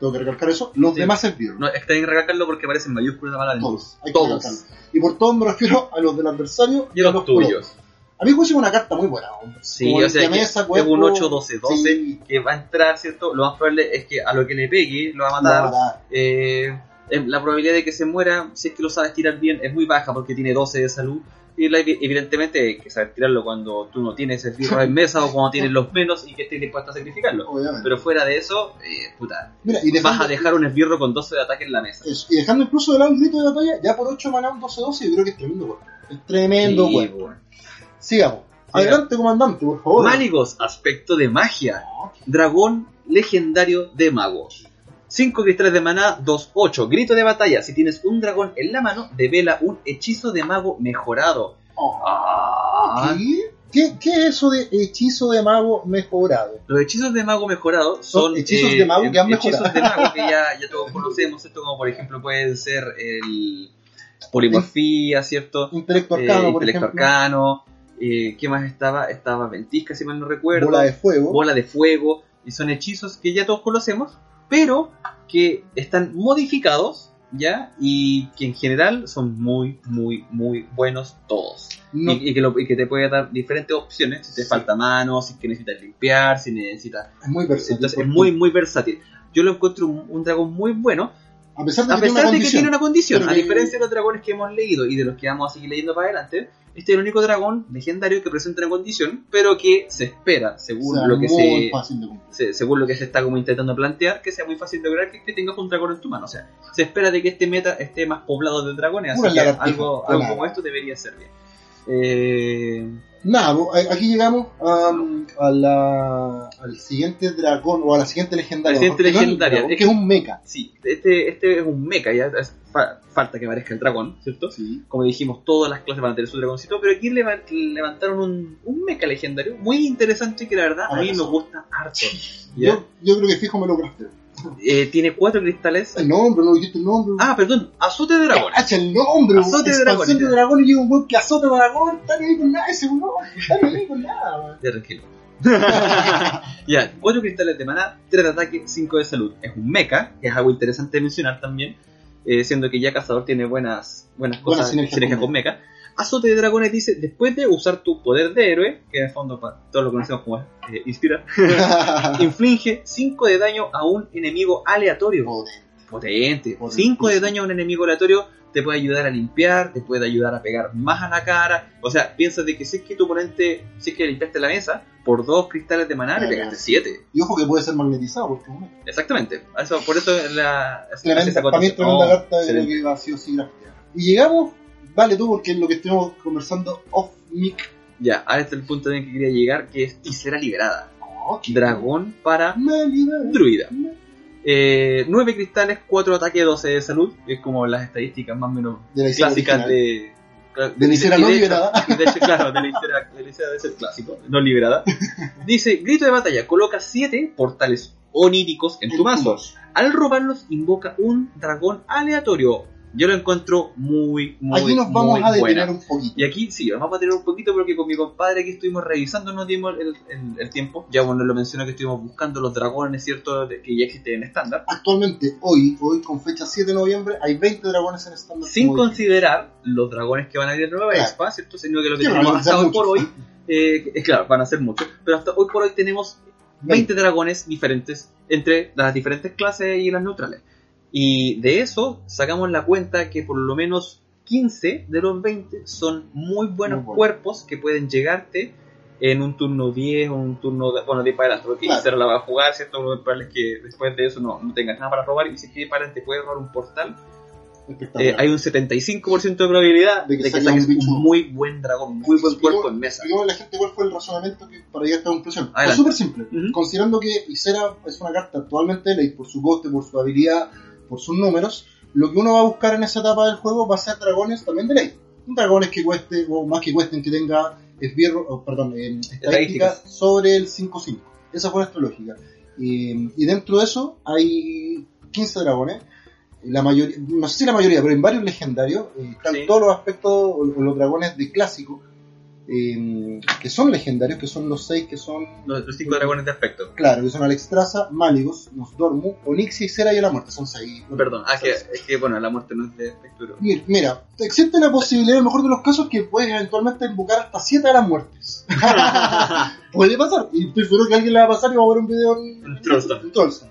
Tengo que recalcar eso. Los Sí. demás esbirros. No, está bien recalcarlo porque aparece en mayúsculas la todos. Hay que Todos. recalcarlo. Y por todos me refiero a los del adversario Y a los tuyos. A mí es una carta muy buena. hombre. Sí, Como o sea, que mesa, es un 8-12-12 sí, que va a entrar, ¿cierto? Lo más probable es que a lo que le pegue lo va a lo va a matar. eh, la probabilidad de que se muera, si es que lo sabes tirar bien, es muy baja porque tiene 12 de salud. Y evidentemente hay que saber tirarlo cuando tú no tienes el firro en mesa o cuando tienes los menos y que estés dispuesto a sacrificarlo. Obviamente. Pero fuera de eso, eh, puta, Mira, y vas a dejar un esbirro con 12 de ataque en la mesa. Y dejando incluso de lado el grito de batalla, ya por 8 maná un 12-12, yo creo que es tremendo cuerpo. Es tremendo Sí, bueno. Sigamos. Adelante, comandante, por favor. Máligos, aspecto de magia. Dragón legendario de mago. 5 cristales de maná, 2, 8. Grito de batalla. Si tienes un dragón en la mano, devela un hechizo de mago mejorado. Ah. ¿Qué? ¿Qué, qué es eso de hechizo de mago mejorado? Los hechizos de mago mejorado son, Son hechizos de mago que han hechizos mejorado. de mago que ya, ya todos conocemos, esto como por ejemplo pueden ser el polimorfía, ¿cierto? Intelecto Eh, arcano, intelecto arcano. eh, ¿Qué más estaba? Estaba ventisca, si mal no recuerdo. Bola de fuego. bola de fuego, y son hechizos que ya todos conocemos, pero que están modificados, ¿ya? Y que en general son muy, muy, muy buenos todos. No, Y, y que lo- y que te puede dar diferentes opciones, si te Sí. falta mano, si es que necesitas limpiar, si necesitas... es muy versátil. Entonces es muy, muy versátil. Yo lo encuentro un, un dragón muy bueno, a pesar de a que tiene una de que condición. tiene una condición. Pero A diferencia de los dragones que hemos leído y de los que vamos a seguir leyendo para adelante, este es el único dragón legendario que presenta una condición, pero que se espera, según sea, lo que se se- según lo que se está como intentando plantear, que sea muy fácil de lograr que, que tengas un dragón en tu mano. O sea, se espera de que este meta esté más poblado de dragones, Pura así que algo, como esto debería ser bien. Eh, Nada, a- aquí llegamos um, a la, al siguiente dragón o a la siguiente legendaria. La siguiente porque no es un legendaria, dragón, es que es un mecha. sí, este, este es un mecha, ya es- fa- falta que aparezca el dragón, ¿cierto? Sí. Como dijimos, todas las clases van a tener su dragoncito, pero aquí leva- levantaron un, un mecha legendario muy interesante que la verdad a Ah, mí me gusta harto. Yo, yo creo que fijo me lo crafteo. Eh, tiene cuatro cristales. El nombre, no dijiste el nombre. Ah, perdón, azote de dragón. Cacha el nombre, Azote de expansión dragones. de dragón y llega un weón que azota dragón. Está ni ahí con nada ese weón. Está ni ahí con nada. Ya, tranquilo. ya, 4 cristales de maná, 3 de ataque, 5 de salud. Es un mecha, que es algo interesante de mencionar también, eh, siendo que ya Cazador tiene buenas, buenas Buena cosas, con mecha. Azote de dragones dice, después de usar tu poder de héroe, que en el fondo todos lo conocemos como eh, inspira, inflige 5 de daño a un enemigo aleatorio. Joder. Potente. Potentísimo. 5 de daño a un enemigo aleatorio te puede ayudar a limpiar, te puede ayudar a pegar más a la cara. O sea, piensa de que si es que tu oponente, si es que limpiaste la mesa, por dos cristales de maná le Claro. pegaste 7. Y ojo que puede ser magnetizado porque es un mecha. Exactamente. Eso, por eso es la. Tremenda, para mí es tremenda Oh, carta, creo excelente. que va sí o sí grafiteada. Y llegamos, vale tú, porque es lo que estuvimos conversando off mic. Ya, ahora este es el punto en el que quería llegar, que es Isera Liberada. Oh, Dragón para druida. Eh, 9 cristales, 4 ataques, 12 de salud. Es como las estadísticas más o menos De clásicas de. De la Isera y no liberada. y de hecho, claro, de de debe ser clásico, no liberada. Dice: Grito de batalla, coloca 7 portales oníricos en tu mazo. Al robarlos, invoca un dragón aleatorio. Yo lo encuentro muy, muy Aquí nos vamos a detener buena. un poquito. Y aquí sí, nos vamos a tener un poquito porque con mi compadre aquí estuvimos revisando, no dimos el, el- el tiempo. Ya bueno, lo mencionó que estuvimos buscando los dragones, ¿cierto? Que ya existen en estándar. Actualmente, hoy, hoy con fecha 7 de noviembre, hay 20 dragones en estándar. Sin considerar los dragones que van a ir en nueva Claro. ¿cierto? Sino que lo que tenemos hasta hoy por hoy, eh, es claro, van a ser muchos, pero hasta hoy por hoy tenemos 20 dragones diferentes entre las diferentes clases y las neutrales. Y de eso sacamos la cuenta que por lo menos 15 de los 20 son muy buenos Muy buenos. cuerpos que pueden llegarte en un turno 10 o un turno, de, bueno, 10 para adelante, porque Claro. Isera la va a jugar, ¿cierto? Es que después de eso no, no tengas nada para robar y si es que para te puede robar un portal, eh, hay un 75% de probabilidad De de que que, salga un saques bicho. un muy buen dragón, muy buen cuerpo en mesa. Expliquemos a la gente cuál fue el razonamiento que para llegar a esta conclusión. Adelante. súper simple. Ujú. Considerando que Isera es una carta actualmente de ley por su coste, por su habilidad, por sus números, lo que uno va a buscar en esa etapa del juego va a ser dragones también de ley. Dragones que cueste, o más que cuesten, que tenga esbirro, perdón, eh, estadísticas sobre el 5-5. Esa fue nuestra lógica. Eh, y dentro de eso hay 15 dragones. La mayoría, no sé si la mayoría, pero en varios legendarios eh, están Sí. todos los aspectos, los dragones de clásico, eh, que son legendarios, que son los 6 que son Los, los cinco dragones de aspecto. Claro, que son Alexstrasza, Máligos, Nosdormu, Onixia y Cera y la muerte. Son seis. Perdón, ah, que, es que bueno, la muerte no es de aspecto. Mira, mira, existe la posibilidad, en el mejor de los casos, que puedes eventualmente invocar hasta siete de las muertes. Puede pasar, y estoy seguro que a alguien le va a pasar y va a ver un video en, En Trollstar.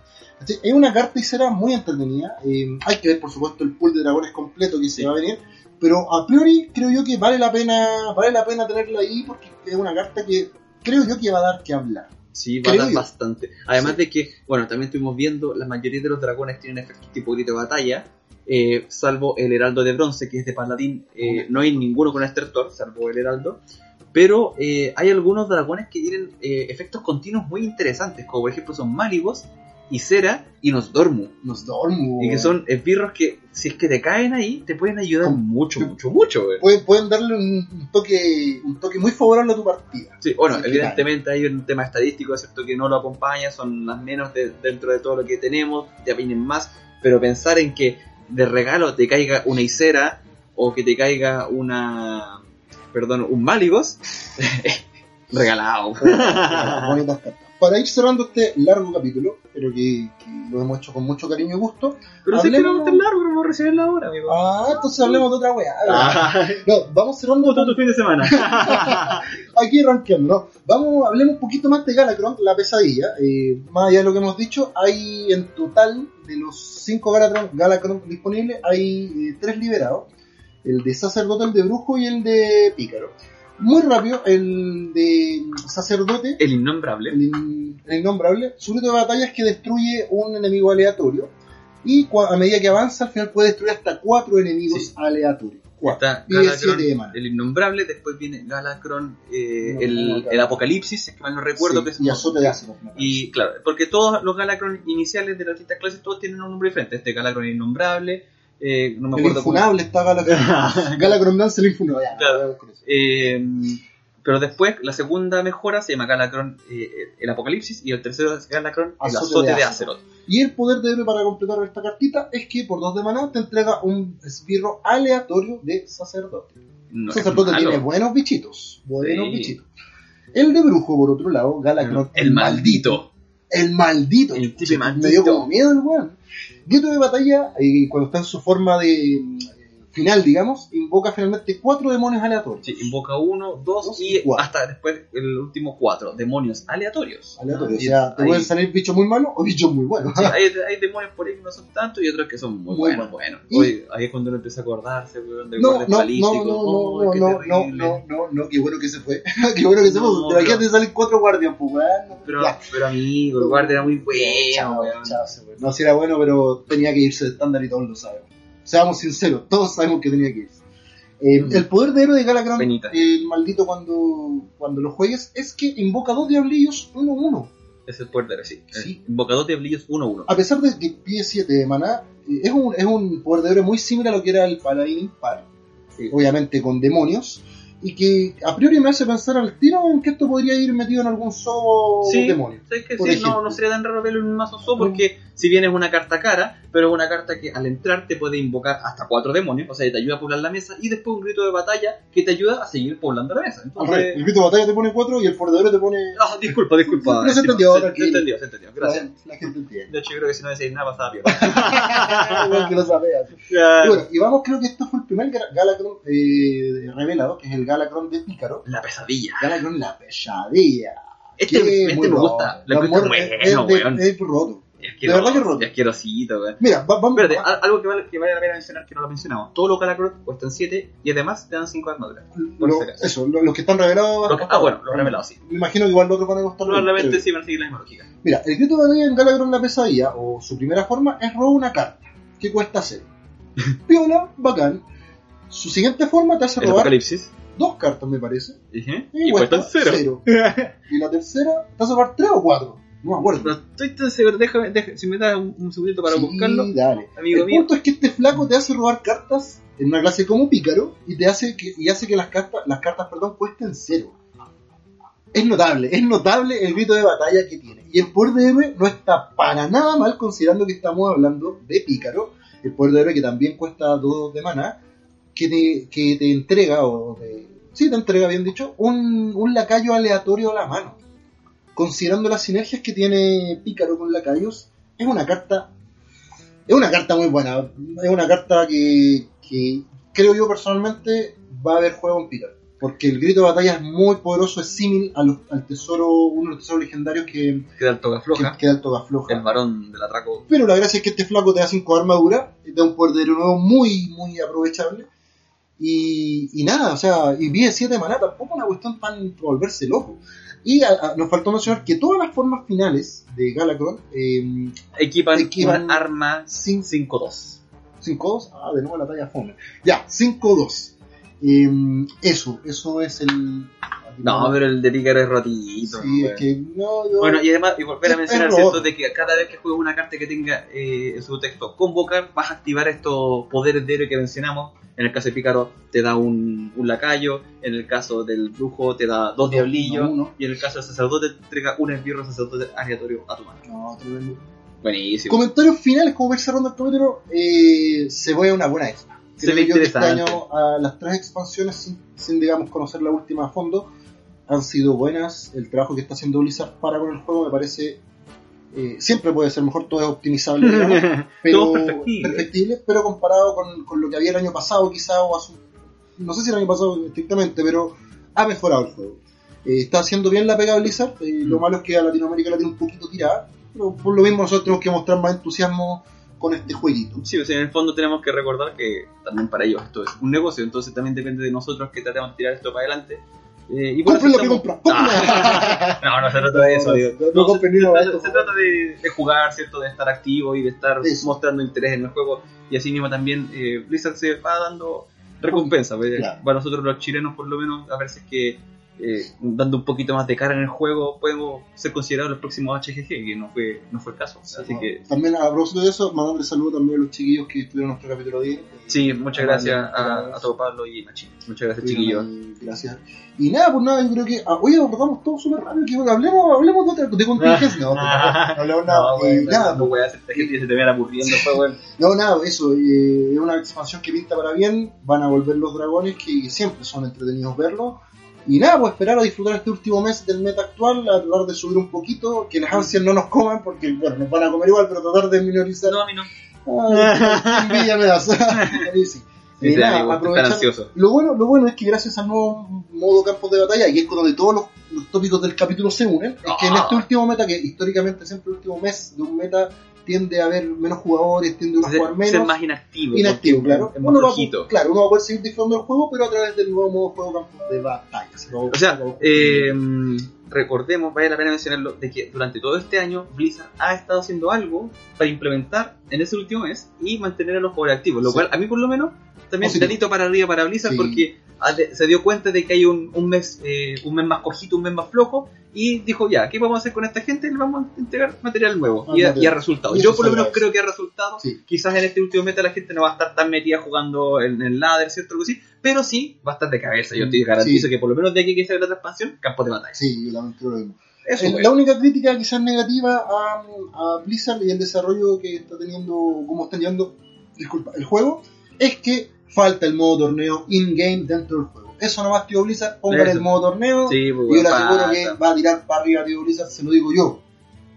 Es una carta y será muy entretenida. eh, hay que ver, por supuesto, el pool de dragones completo que se Sí. va a venir. Pero a priori creo yo que vale la pena vale la pena tenerla ahí porque es una carta que creo yo que va a dar que hablar. Sí, va a dar yo. bastante. Además Sí. de que, bueno, también estuvimos viendo, la mayoría de los dragones tienen efectos tipo grito de batalla, eh, salvo el heraldo de bronce, que es de paladín, eh, no hay ninguno con estertor, salvo el heraldo. Pero eh, hay algunos dragones que tienen eh, efectos continuos muy interesantes, como por ejemplo son Máligos, Isera y Nosdormu. Nos dormo. Y que son esbirros que, si es que te caen ahí, te pueden ayudar Con- mucho, mucho, mucho, güey. Pueden, pueden darle un, un toque un toque muy favorable a tu partida. Sí, bueno, evidentemente hay un tema estadístico, ¿cierto? Que no lo acompaña, son las menos de- dentro de todo lo que tenemos, ya vienen más, pero pensar en que de regalo te caiga una Isera o que te caiga una, perdón, un Maligos, regalado. Bonitas cartas. Para ir cerrando este largo capítulo, pero que, que lo hemos hecho con mucho cariño y gusto. Pero sé que Hablemos- no va a estar largo, pero vamos a recibir la hora, amigo. Ah, entonces hablemos de otra weá. Ah, No, vamos cerrando ¿Cómo está tu fin de semana? aquí rankeando, ¿no? Vamos, hablemos un poquito más de Galacron, la pesadilla. Eh, más allá de lo que hemos dicho, hay en total de los 5 Galacron, Galacron disponibles, hay eh, 3 liberados. El de sacerdote, el de brujo y el de pícaro. Muy rápido, el de sacerdote, El innombrable. el, in- el innombrable, su grito de batalla es que destruye un enemigo aleatorio. Y a medida que avanza, al final puede destruir hasta 4 enemigos Sí. aleatorios. Cuatro. Está Y Galacron, 7 de el innombrable, después viene Galacron, eh, No, el, no, no, el Apocalipsis, que mal no recuerdo Sí, que es y azote de. Y claro, porque todos los Galacron iniciales de las distintas clases, todos tienen un nombre diferente. Este Galacron innombrable, eh, no me El acuerdo infunable. Galacron el infunable. Ya, Claro. vamos con eso. Eh, pero después, la segunda mejora se llama Galacron eh, el Apocalipsis y el tercero es Galacron el Azote Azote de de Azeroth. Y el poder de héroe para completar esta cartita es que por 2 de maná te entrega un esbirro aleatorio de sacerdote. No sacerdote tiene buenos bichitos. Buenos Sí. bichitos. El de brujo, por otro lado, Galacron El maldito. El maldito. El tipo Che, maldito. Me dio como miedo el weón. Grito de batalla, eh, cuando está en su forma de final, digamos, invoca finalmente cuatro demonios aleatorios. Sí, invoca uno, dos, Dos y cuatro. hasta después el último cuatro. Demonios aleatorios. Aleatorios. Y o sea, te pueden salir bichos muy malos o bichos muy buenos. Sí, hay, hay demonios por ahí que no son tantos y otros que son muy, Muy buenos. Y- Hoy, ahí es cuando uno empieza a acordarse, weón, del No, no, no, balístico. no, no, Oh, no, no, no, no, no, no, qué bueno que se fue. qué bueno que se fue. No, Te imagínate pero- salen cuatro guardias, pues, weón. Pero, ya. pero amigo, el guardia era muy bueno, Chao, weón. chao, se fue. No, si era bueno, pero tenía que irse de estándar y todos lo sabemos. Seamos sinceros, todos sabemos que tenía que irse. Eh, Mm. El poder de héroe de Galacron, Penita. el maldito cuando, cuando lo juegues, es que invoca dos diablillos 1-1. Es el poder de héroe, sí. Sí. Invocador de diablillos 1-1. A pesar de que pide 7 de maná, eh, es un, es un poder de héroe muy similar a lo que era el paladín impar, Sí. obviamente con demonios, y que a priori me hace pensar al tiro en que esto podría ir metido en algún zoo Sí, demonio. ¿sabes que sí? No, no sería tan raro verlo en un mazo zoo porque si bien es una carta cara, pero es una carta que al entrar te puede invocar hasta cuatro demonios, o sea, te ayuda a poblar la mesa y después un grito de batalla que te ayuda a seguir poblando la mesa. Entonces, el grito de batalla te pone 4 y el héroe te pone... Ah, disculpa, disculpa. Pero se entendió, se, se entendió, se entendió. Gracias. La, la gente entiende. De hecho, yo creo que si no decís nada pasaba. Igual que lo sabías. Y bueno, y vamos, creo que esto fue el primer Gal- Galacron eh, revelado, que es el Galacron de Pícaro. La pesadilla. Galacron la pesadilla. Este, este me gusta. Lo bueno, es weón. es roto. Es de asquerosito, weón. Mira, va- vamos. Espérate, va- al- algo que vale, que vale la pena mencionar que no lo mencionamos. Todos los Galacron cuestan 7 y además te dan 5 armaduras. lo- eso, lo- los que están revelados. Los que- ah, bueno, los revelados, sí. Me imagino que igual los otros van a costar. Probablemente sí van a seguir la misma lógica. Mira, el grito de batalla en Galacron la pesadilla, o su primera forma, es robar una carta, que cuesta 0. Piola, bacán. Su siguiente forma te hace robar apocalipsis. dos cartas, me parece. Dije. Y, Y cuestan 0. cero. Y la tercera te hace robar tres o cuatro. No me acuerdo. No estoy tan seguro. Déjame, déjame- si me das un, un segundito para Sí, buscarlo. Dale. Amigo el mío. punto es que este flaco te hace robar cartas en una clase como pícaro y te hace que, y hace que las cartas, las cartas perdón, cuesten cero. Es notable, es notable el grito de batalla que tiene. Y el poder de héroe no está para nada mal considerando que estamos hablando de pícaro. El poder de héroe que también cuesta 2 de maná, que te, que te entrega, o te, sí, te entrega bien dicho, un, un lacayo aleatorio a la mano. Considerando las sinergias que tiene Pícaro con lacayos, es una carta es una carta muy buena. Es una carta que, que creo yo personalmente va a haber juego en Pícaro. Porque el grito de batalla es muy poderoso, es los- al tesoro, uno de los tesoros legendarios que, Queda el toga que, floja. que da el toga floja. El varón del atraco. Pero la gracia es que este flaco te da 5 armadura, te da un poder de héroe nuevo muy, muy aprovechable. Y, y nada, o sea, y pide 7 maná, tampoco una cuestión tan para volverse loco. Y a- a- nos faltó mencionar que todas las formas finales de Galacron, eh, Equipan, Equipan- arma sin 5-2. 5-2, ah, de nuevo la talla fome. Ya, 5-2. Eh, eso, eso es el. No, pero el de Pícaro es rotito. Sí, es que no, yo... Bueno, y además, y volver a mencionar. ¿cierto? De que cada vez que juegas una carta que tenga eh, en su texto convocar, vas a activar estos poderes de héroe que mencionamos. En el caso de Pícaro te da un, un lacayo, en el caso del brujo te da dos diablillos, no, y en el caso del sacerdote te entrega un esbirro sacerdote aleatorio a tu mano. No, tremendo. Buenísimo. Comentarios finales, como ver cerrando el capítulo, eh, se ve una buena expa. Se ve este interesante. año a las tres expansiones, sin, sin, digamos conocer la última a fondo, han sido buenas. El trabajo que está haciendo Blizzard para con el juego me parece... eh, siempre puede ser mejor, todo es optimizable, digamos, pero Todo perfectible. perfectible, pero comparado con, con lo que había el año pasado quizá o hace, no sé si el año pasado estrictamente, pero ha mejorado el juego. Eh, está haciendo bien la pega Blizzard, eh, lo Mm. malo es que a Latinoamérica la tiene un poquito tirada, pero por lo mismo nosotros tenemos que mostrar más entusiasmo con este jueguito. Sí, o sea, en el fondo tenemos que recordar que también para ellos esto es un negocio, entonces también depende de nosotros que tratemos de tirar esto para adelante. Eh, y Compren lo que compran. No, no se trata de eso, digo. No, no se, se trata, se trata de, de jugar, ¿cierto? De estar activo y de estar mostrando interés en el juego. Y así mismo también eh, Blizzard se va dando recompensa. pues, Claro. Para nosotros los chilenos, por lo menos, a ver si es que eh, dando un poquito más de cara en el juego podemos ser considerados los próximos HGG, que no fue, no fue el caso. Así que También a propósito de eso, mandarle saludo también a los chiquillos que estuvieron nuestro capítulo 10. sí, muchas gracias a, a todo Pablo y Machín. Muchas gracias, chiquillos. Gracias. Y nada, pues nada, yo creo que. ah, oye, abordamos todo súper rápido. Que, hablemos, hablemos de, de contingencia. No, no, hablamos nada. No, Eh, nada, no a esta gente se te viene aburriendo, pues, güey. No, nada, eso, eh, es una expansión que pinta para bien, van a volver los dragones que siempre son entretenidos verlos. Y nada, pues esperar a disfrutar este último mes del meta actual, a tratar de subir un poquito, que las ansias no nos coman, porque bueno, nos van a comer igual, pero tratar de minorizar. No, a mí no. Ay, envidia me das. A mí sí. Nada, aprovechar-. Lo bueno, lo bueno es que gracias al nuevo modo campos de batalla, y es con donde todos los, los tópicos del capítulo se unen, es que en Ah. este último meta, que históricamente siempre el último mes de un meta tiende a haber menos jugadores, tiende a jugar menos. ser más inactivo. inactivo, claro. Es más Uno va, claro, uno va a poder seguir disfrutando del juego, pero a través del nuevo modo juego de batalla. O sea, eh, recordemos, vale la pena mencionarlo, de que durante todo este año Blizzard ha estado haciendo algo para implementar en ese último mes y mantener a los jugadores activos, lo Sí. cual a mí por lo menos también Positivo. dedito para arriba para Blizzard Sí. porque de- se dio cuenta de que hay un, un mes eh, un mes más cojito, un mes más flojo y dijo ya, ¿qué vamos a hacer con esta gente? Le vamos a entregar material nuevo Ah, y, ha, y ha resultado. Y Yo por lo menos creo que ha resultado. Sí. Quizás en este último meta la gente no va a estar tan metida jugando en el ladder, ¿cierto? Algo así, pero sí va a estar de cabeza. Yo te garantizo Sí. que por lo menos de aquí que se ve la expansión, campo de batalla. Sí, yo lo mismo. Eso, Eh, la única crítica quizás negativa a, a Blizzard y el desarrollo que está teniendo, como está llevando, disculpa, el juego, es que falta el modo torneo in-game dentro del juego. Eso nomás, tío Blizzard, pongan Eso. el modo torneo. Sí, pues, y yo le aseguro que va a tirar para arriba, tío Blizzard, se lo digo yo.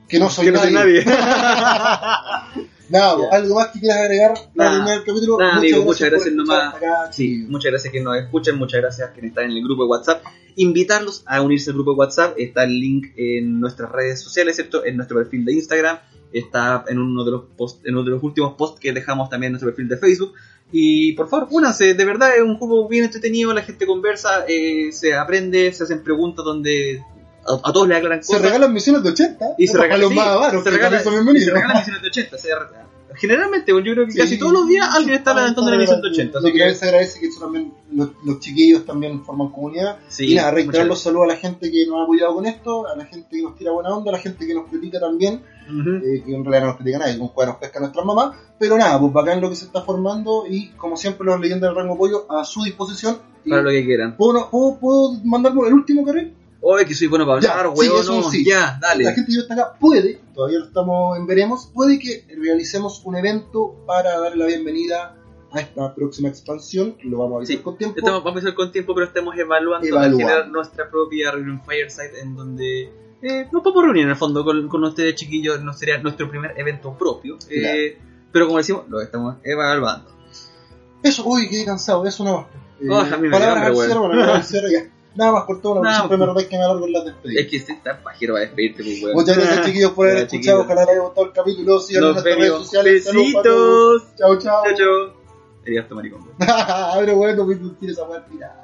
Que no soy Que no soy nadie. nadie. Nada, Ya. algo más que quieras agregar para terminar el capítulo. Nada, amigo, muchas gracias nomás. acá, Sí, muchas gracias que nos escuchan, muchas gracias que están en el grupo de WhatsApp. Invitarlos a unirse al grupo de WhatsApp. Está el link en nuestras redes sociales, ¿cierto? En nuestro perfil de Instagram. Está en uno de los post, en uno de los últimos posts que dejamos también en nuestro perfil de Facebook. Y por favor, únanse, de verdad es un juego bien entretenido, la gente conversa, eh, se aprende, se hacen preguntas donde a, a todos les aclaran Se cosas. regalan misiones de 80. y se regalan sí, más avaros, se que regala- también son y bienvenidos. se regalan misiones de 80. se- generalmente, bueno, yo creo que Sí, casi todos los días alguien está levantando una misión de 80. Lo Así que que, se agradece que eso también, los, los chiquillos también forman comunidad. sí, y nada, reiterar los saludos a la gente que nos ha apoyado con esto, a la gente que nos tira buena onda, a la gente que nos critica también, eh, que en realidad no nos critica nadie, con cuál nos pesca nuestras mamás. Pero nada, pues bacán lo que se está formando y como siempre los leyendas del rango pollo a su disposición. Para lo que quieran. ¿puedo, puedo, puedo mandarme el último carril? Oye, que soy bueno para Ya, hablar, sí, weón. eso no, sí. Ya, dale. La gente que está acá puede, todavía lo estamos en veremos, puede que realicemos un evento para darle la bienvenida a esta próxima expansión. Lo vamos a avisar Sí, con tiempo. Estamos, vamos a empezar con tiempo, pero estamos evaluando, Evaluando. generar nuestra propia reunión Fireside en donde eh, nos podemos reunir en el fondo con, con ustedes, chiquillos. No sería nuestro primer evento propio, eh, pero como decimos, lo estamos evaluando. Eso, uy, qué cansado, eso más. Eh, Oh, me dio palabras al cierre, bueno, palabras al cierre, ya. Nada más cortó, una Nada, siempre me pues. retáis que me alargo en las despedidas. Es que este está pajero a despedirte, pues, weón. Muchas gracias, chiquillos, por haber Ya, escuchado. Ojalá les haya gustado el capítulo. Síganos en nuestras redes sociales. Besitos. Chao, chao. Chao, chao. Tu maricón, weón. Pero bueno, tienes a tirar.